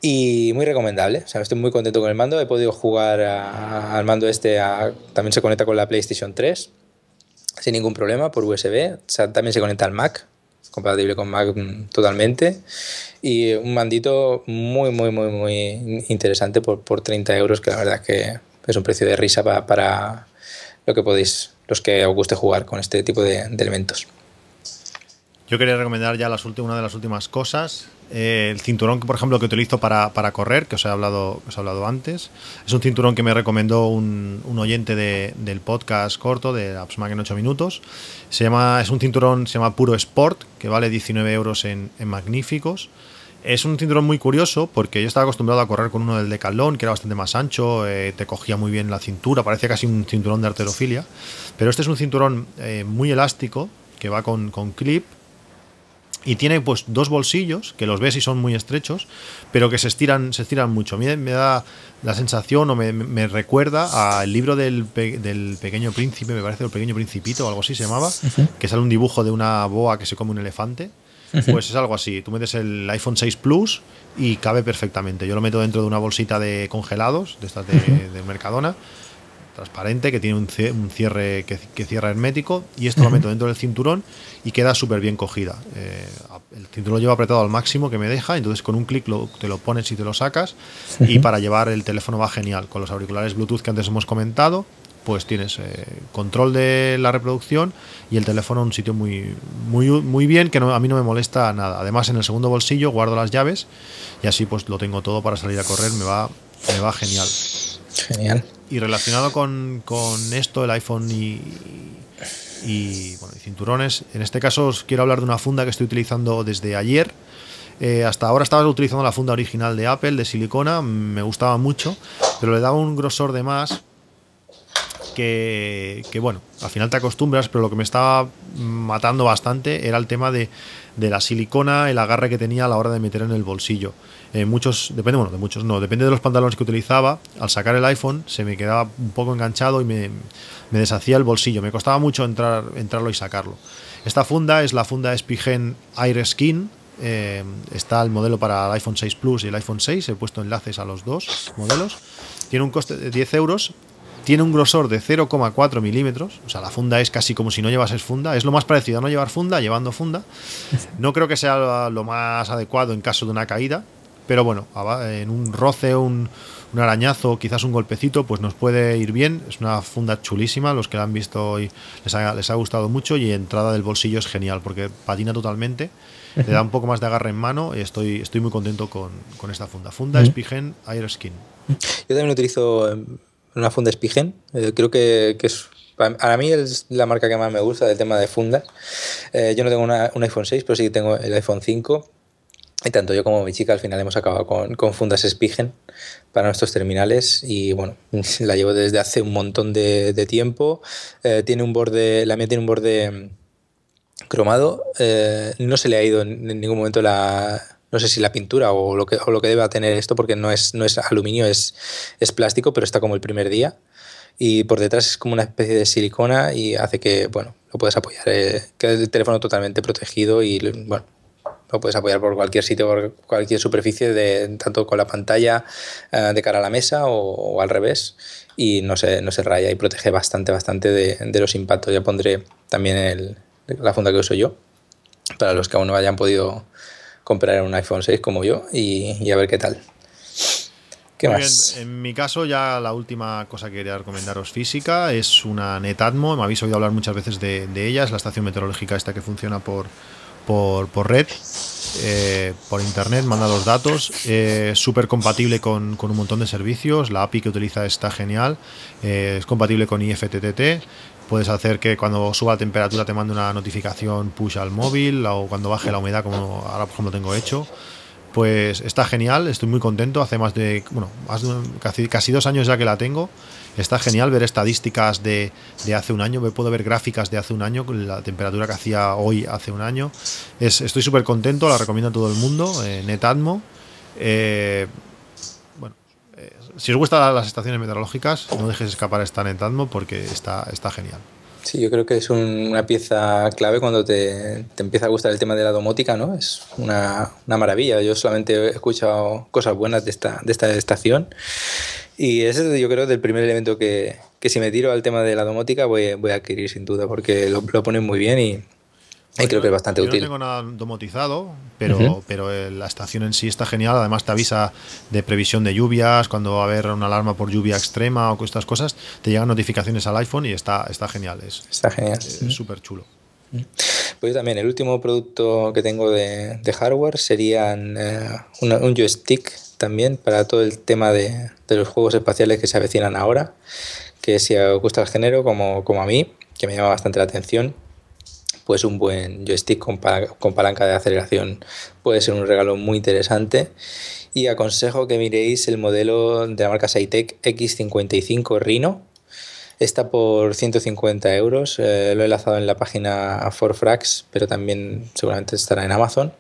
y muy recomendable. O sea, estoy muy contento con el mando. He podido jugar a, al mando este, a, también se conecta con la PlayStation 3 sin ningún problema por USB. O sea, también se conecta al Mac, compatible con Mac totalmente y un mandito muy, muy, muy, muy interesante por, por 30 euros, que la verdad es que es un precio de risa para, para lo que podéis, los que os guste jugar con este tipo de, elementos.
Yo quería recomendar ya las una de las últimas cosas. Eh, el cinturón, por ejemplo, que utilizo para, para correr, que os he hablado, os he hablado antes. Es un cinturón que me recomendó un, un oyente de, del podcast corto de AppsMac en 8 minutos. Se llama, es un cinturón, se llama Puro Sport, que vale 19 euros en, Magníficos Es un cinturón muy curioso porque yo estaba acostumbrado a correr con uno del Decathlon, que era bastante más ancho, eh, te cogía muy bien la cintura, parecía casi un cinturón de arterofilia. Pero este es un cinturón eh, muy elástico que va con, con clip y tiene pues dos bolsillos que los ves y son muy estrechos, pero que se estiran, se estiran mucho. A mí me da la sensación o me, me recuerda al libro del, pe- del pequeño príncipe, me parece el pequeño principito o algo así se llamaba, que sale un dibujo de una boa que se come un elefante. Pues es algo así. Tú metes el iPhone 6 Plus y cabe perfectamente. Yo lo meto dentro de una bolsita de congelados, de estas de, de Mercadona, transparente, que tiene un cie- un cierre que, que cierra hermético, y esto lo meto dentro del cinturón y queda súper bien cogida. Eh, el cinturón lo llevo apretado al máximo que me deja, entonces con un clic lo- te lo pones y te lo sacas, y para llevar el teléfono va genial. Con los auriculares Bluetooth que antes hemos comentado, pues tienes eh, control de la reproducción y el teléfono en un sitio muy, muy, muy bien que no- a mí no me molesta nada. Además, en el segundo bolsillo guardo las llaves y así pues lo tengo todo para salir a correr, me va, me va genial.
Genial.
Y relacionado con, esto, el iPhone y, y, bueno, y cinturones, en este caso os quiero hablar de una funda que estoy utilizando desde ayer. Eh, hasta ahora estaba utilizando la funda original de Apple, de silicona, me gustaba mucho, pero le daba un grosor de más que, que, bueno, al final te acostumbras, pero lo que me estaba matando bastante era el tema de, de la silicona, el agarre que tenía a la hora de meter en el bolsillo. Eh, muchos, depende, bueno, de muchos no, depende de los pantalones que utilizaba. Al sacar el iPhone se me quedaba un poco enganchado y me, me deshacía el bolsillo. Me costaba mucho entrar, entrarlo y sacarlo. Esta funda es la funda Spigen Air Skin. Eh, está el modelo para el iPhone 6 Plus y el iPhone 6. He puesto enlaces a los dos modelos. Tiene un coste de 10 euros. Tiene un grosor de 0,4 milímetros. O sea, la funda es casi como si no llevases funda. Es lo más parecido a no llevar funda, llevando funda. No creo que sea lo más adecuado en caso de una caída. Pero bueno, en un roce, un, un arañazo, quizás un golpecito, pues nos puede ir bien. Es una funda chulísima. Los que la han visto hoy les ha, les ha gustado mucho. Y entrada del bolsillo es genial porque patina totalmente. Le da un poco más de agarre en mano. Y estoy, estoy muy contento con, con esta funda. Funda uh -huh. Spigen Air Skin.
Yo también utilizo una funda Spigen. Eh, creo que, que, es. Para mí es la marca que más me gusta del tema de fundas. Eh, yo no tengo una, un iPhone 6, pero sí tengo el iPhone 5. Y tanto yo como mi chica al final hemos acabado con, con fundas Spigen para nuestros terminales y bueno, la llevo desde hace un montón de, de tiempo. Eh, tiene un borde, la mía tiene un borde cromado. Eh, no se le ha ido en, en, ningún momento la, no sé si la pintura o lo que, o lo que deba tener esto porque no es, no es aluminio, es, es plástico, pero está como el primer día. Y por detrás es como una especie de silicona y hace que, bueno, lo puedes apoyar, eh, queda el teléfono totalmente protegido y, bueno, lo puedes apoyar por cualquier sitio, por cualquier superficie, de, tanto con la pantalla eh, de cara a la mesa o, o, al revés, y no se, no se raya y protege bastante, bastante de, de los impactos. Ya pondré también el, la funda que uso yo, para los que aún no hayan podido comprar un iPhone 6 como yo, y, y a ver qué tal.
¿Qué Muy más? Bien. En mi caso, ya la última cosa que quería recomendaros física es una Netatmo. Me habéis oído hablar muchas veces de, de ella, es la estación meteorológica esta que funciona por, por, por red, eh, por internet, manda los datos, eh, súper compatible con, con, un montón de servicios, la API que utiliza está genial, eh, es compatible con IFTTT, puedes hacer que cuando suba la temperatura te mande una notificación push al móvil o cuando baje la humedad como ahora por ejemplo tengo hecho. Pues está genial, estoy muy contento. Hace más de, bueno, más de casi, casi dos años ya que la tengo. Está genial ver estadísticas de, de, hace un año. Puedo ver gráficas de hace un año, la temperatura que hacía hoy hace un año. Es, estoy súper contento, la recomiendo a todo el mundo. Eh, Netatmo. Eh, bueno, eh, si os gustan las estaciones meteorológicas, no dejes escapar esta Netatmo porque está, está genial.
Sí, yo creo que es un, una pieza clave cuando te, te, empieza a gustar el tema de la domótica, ¿no? Es una, una, maravilla. Yo solamente he escuchado cosas buenas de esta, de esta estación. Y ese yo creo del primer elemento que, que si me tiro al tema de la domótica voy, voy a adquirir sin duda, porque lo, lo ponen muy bien y, y creo que es bastante
yo
útil.
No tengo nada domotizado, pero, uh -huh. pero la estación en sí está genial. Además, te avisa de previsión de lluvias, cuando va a haber una alarma por lluvia extrema o estas cosas. Te llegan notificaciones al iPhone y está, está genial. Es,
está genial.
Es súper chulo.
Pues yo también, el último producto que tengo de, de hardware serían eh, una, un joystick también para todo el tema de, los juegos espaciales que se avecinan ahora. Que si os gusta el género, como, como a mí, que me llama bastante la atención, pues un buen joystick con, con palanca de aceleración puede ser un regalo muy interesante. Y aconsejo que miréis el modelo de la marca Saitec X55 Rhino. Está por 150 euros. Eh, lo he enlazado en la página Forfrax, pero también seguramente estará en Amazon.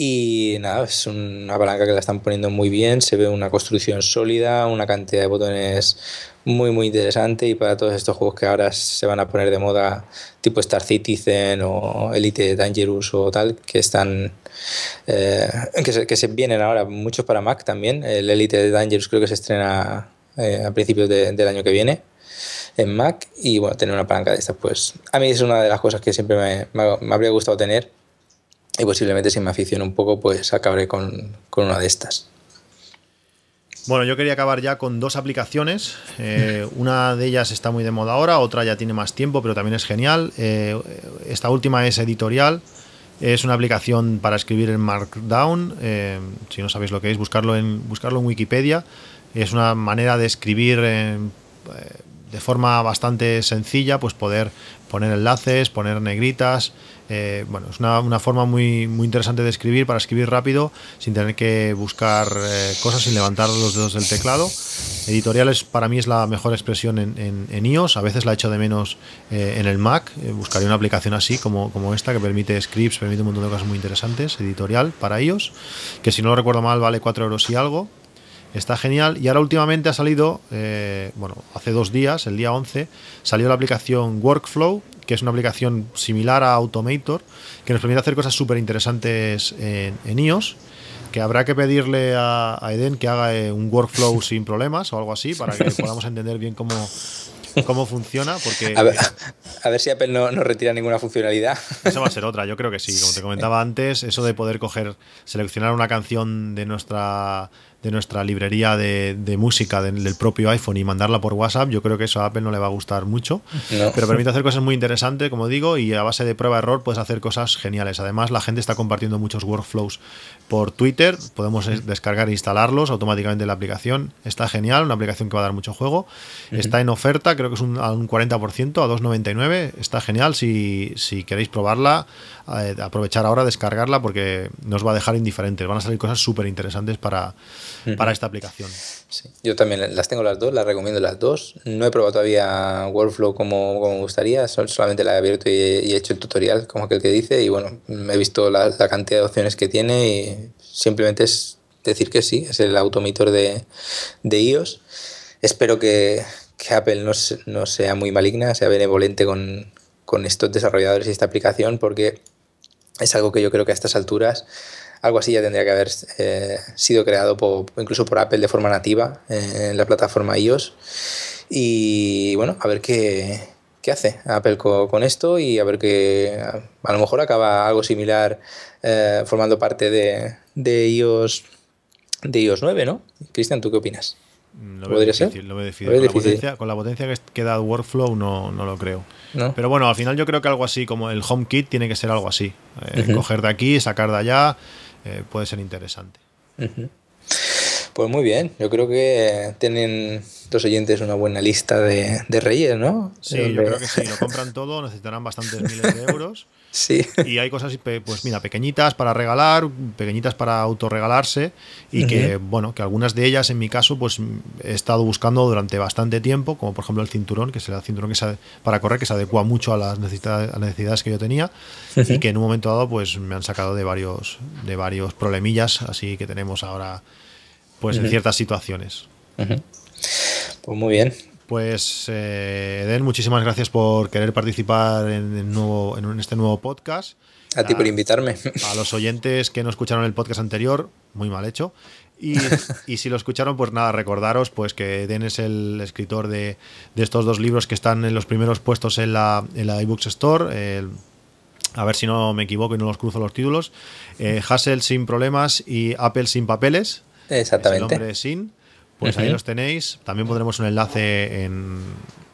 Y nada, es una palanca que la están poniendo muy bien, se ve una construcción sólida, una cantidad de botones muy muy interesante y para todos estos juegos que ahora se van a poner de moda, tipo Star Citizen o Elite Dangerous o tal, que están eh, que, se, que, se, vienen ahora muchos para Mac también. El Elite Dangerous creo que se estrena eh, a principios de, del año que viene en Mac y bueno, tener una palanca de estas, pues a mí es una de las cosas que siempre me, me, me habría gustado tener y posiblemente si me aficiono un poco, pues acabaré con, con una de estas.
Bueno, yo quería acabar ya con dos aplicaciones. Eh, una de ellas está muy de moda ahora, otra ya tiene más tiempo, pero también es genial. Eh, esta última es editorial. Es una aplicación para escribir en Markdown. Eh, si no sabéis lo que es, buscarlo en, buscarlo en Wikipedia. Es una manera de escribir de forma bastante sencilla, pues poder poner enlaces, poner negritas. Eh, bueno, es una, una, forma muy, muy interesante de escribir para escribir rápido sin tener que buscar eh, cosas, sin levantar los dedos del teclado. Editoriales para mí es la mejor expresión en, en, en iOS, a veces la echo de menos eh, en el Mac. Buscaría una aplicación así como, como esta que permite scripts, permite un montón de cosas muy interesantes, editorial para iOS, que si no lo recuerdo mal vale 4 euros y algo. Está genial. Y ahora últimamente ha salido, eh, bueno, hace dos días, el día 11, salió la aplicación Workflow, que es una aplicación similar a Automator, que nos permite hacer cosas súper interesantes en, en, iOS. Que habrá que pedirle a, a Eden que haga eh, un workflow sin problemas o algo así para que podamos entender bien cómo, cómo funciona. Porque,
a, ver, a ver si Apple no, no, retira ninguna funcionalidad.
Eso va a ser otra, yo creo que sí. Como te comentaba antes, eso de poder coger, seleccionar una canción de nuestra de nuestra librería de, de música de, del propio iPhone y mandarla por WhatsApp, yo creo que eso a Apple no le va a gustar mucho. No. Pero permite hacer cosas muy interesantes, como digo, y a base de prueba-error puedes hacer cosas geniales. Además, la gente está compartiendo muchos workflows por Twitter, podemos descargar e instalarlos automáticamente en la aplicación. Está genial, una aplicación que va a dar mucho juego. Uh -huh. Está en oferta, creo que es un, a un 40%, a 2,99. Está genial si, si queréis probarla, eh, aprovechar ahora, descargarla, porque nos va a dejar indiferentes. Van a salir cosas súper interesantes para, uh -huh. para esta aplicación.
Sí, yo también las tengo las dos, las recomiendo las dos. No he probado todavía Workflow como, como me gustaría, solamente la he abierto y he, y he, hecho el tutorial, como aquel que dice, y bueno, he visto la, la cantidad de opciones que tiene y simplemente es decir que sí, es el automator de, de iOS. Espero que, que Apple no, no, sea muy maligna, sea benevolente con, con estos desarrolladores y esta aplicación, porque es algo que yo creo que a estas alturas algo así ya tendría que haber eh, sido creado por, incluso por Apple de forma nativa eh, en la plataforma iOS. Y bueno, a ver qué, qué hace Apple con, con, esto y a ver que a lo mejor acaba algo similar eh, formando parte de, de, iOS, de iOS 9, ¿no? Cristian, ¿tú qué opinas?
Lo ¿Podría difícil, ser? Lo veo difícil. Con, La potencia, con, La potencia, que da Workflow no, no lo creo. ¿No? Pero bueno, al final yo creo que algo así como el HomeKit tiene que ser algo así. Eh, uh -huh. Coger de aquí, sacar de allá, eh, puede ser interesante.
Pues muy bien, yo creo que tienen los oyentes una buena lista de, de reyes, ¿no?
Sí, yo creo que sí, lo compran todo, necesitarán bastantes miles de euros.
sí.
Y hay cosas, pues mira, pequeñitas para regalar, pequeñitas para autorregalarse y uh -huh. que, bueno, que algunas de ellas en mi caso, pues he estado buscando durante bastante tiempo, como por ejemplo el cinturón, que es el cinturón que se, para correr, que se adecua mucho a las necesidades, a las necesidades que yo tenía uh -huh. y que en un momento dado, pues me han sacado de varios, de varios problemillas, así que tenemos ahora pues uh -huh. en ciertas situaciones.
Uh -huh. Pues muy bien.
Pues eh, Eden, muchísimas gracias por querer participar en, el nuevo, en este nuevo podcast.
A ti por invitarme.
A los oyentes que no escucharon el podcast anterior, muy mal hecho. Y, y, si lo escucharon, pues nada, recordaros pues que Eden es el escritor de, de, estos dos libros que están en los primeros puestos en la, en la iBooks Store. El, a ver si no me equivoco y no los cruzo los títulos. Eh, Hassel sin problemas y Apple sin papeles.
Exactamente.
Es el nombre sin. Pues uh -huh. ahí los tenéis. También pondremos un enlace en,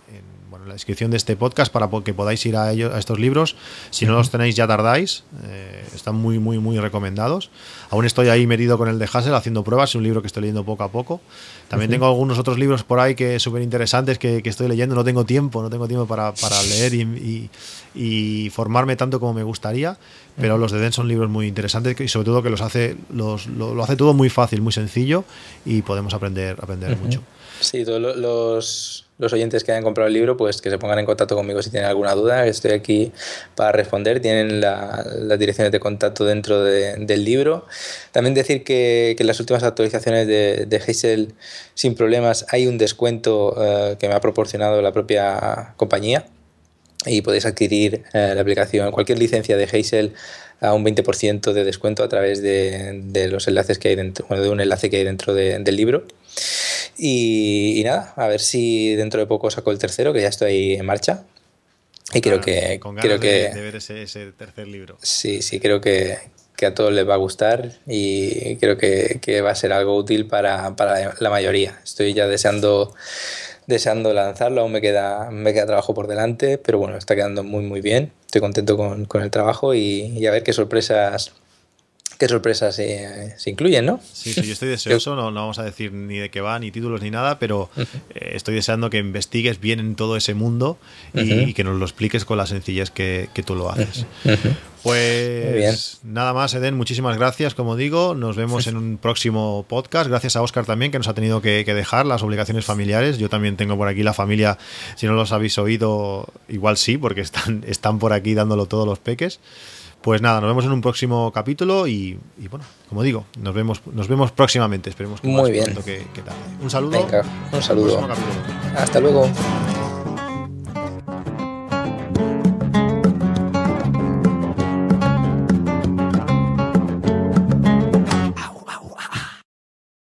en, bueno, en la descripción de este podcast para que podáis ir a, ellos, a estos libros. Si no los tenéis, ya tardáis. Eh, están muy, muy, muy recomendados. Aún estoy ahí metido con el de Hassel haciendo pruebas. Es un libro que estoy leyendo poco a poco. También tengo algunos otros libros por ahí que súper interesantes que, que, estoy leyendo. No tengo tiempo, no tengo tiempo para, para leer y, y, y, formarme tanto como me gustaría. Pero los de Den son libros muy interesantes y sobre todo que los hace, los, lo, lo hace todo muy fácil, muy sencillo y podemos aprender, aprender mucho.
Sí, todos los, los, oyentes que hayan comprado el libro, pues que se pongan en contacto conmigo si tienen alguna duda. Estoy aquí para responder. Tienen la, las direcciones de contacto dentro de, del libro. También decir que, que en las últimas actualizaciones de, de Hazel sin problemas hay un descuento uh, que me ha proporcionado la propia compañía y podéis adquirir uh, la aplicación, cualquier licencia de Hazel a un 20% de descuento a través de, de, los enlaces que hay dentro, bueno, de un enlace que hay dentro de, del libro. Y, y, nada, a ver si dentro de poco saco el tercero, que ya estoy en marcha. Y creo que.
Con
creo
de,
que
de ver ese, ese, tercer libro.
Sí, sí, creo que, que, a todos les va a gustar y creo que, que va a ser algo útil para, para, la mayoría. Estoy ya deseando, deseando lanzarlo, aún me queda, me queda trabajo por delante, pero bueno, está quedando muy, muy bien. Estoy contento con, con el trabajo y, y a ver qué sorpresas qué sorpresas se, se, incluyen, ¿no?
Sí, sí, yo estoy deseoso, no, no, vamos a decir ni de qué va, ni títulos, ni nada, pero eh, estoy deseando que investigues bien en todo ese mundo y, uh -huh. y que nos lo expliques con la sencillez que, que tú lo haces. Uh -huh. Pues nada más, Eden, muchísimas gracias, como digo, nos vemos en un próximo podcast, gracias a Oscar también, que nos ha tenido que, que dejar las obligaciones familiares, yo también tengo por aquí la familia, si no los habéis oído, igual sí, porque están, están por aquí dándolo todos los peques. Pues nada, nos vemos en un próximo capítulo y, y bueno, como digo, nos vemos, nos vemos próximamente. Esperemos que
Muy bien.
Que, que tarde. Un saludo.
Venga, un saludo. Hasta luego.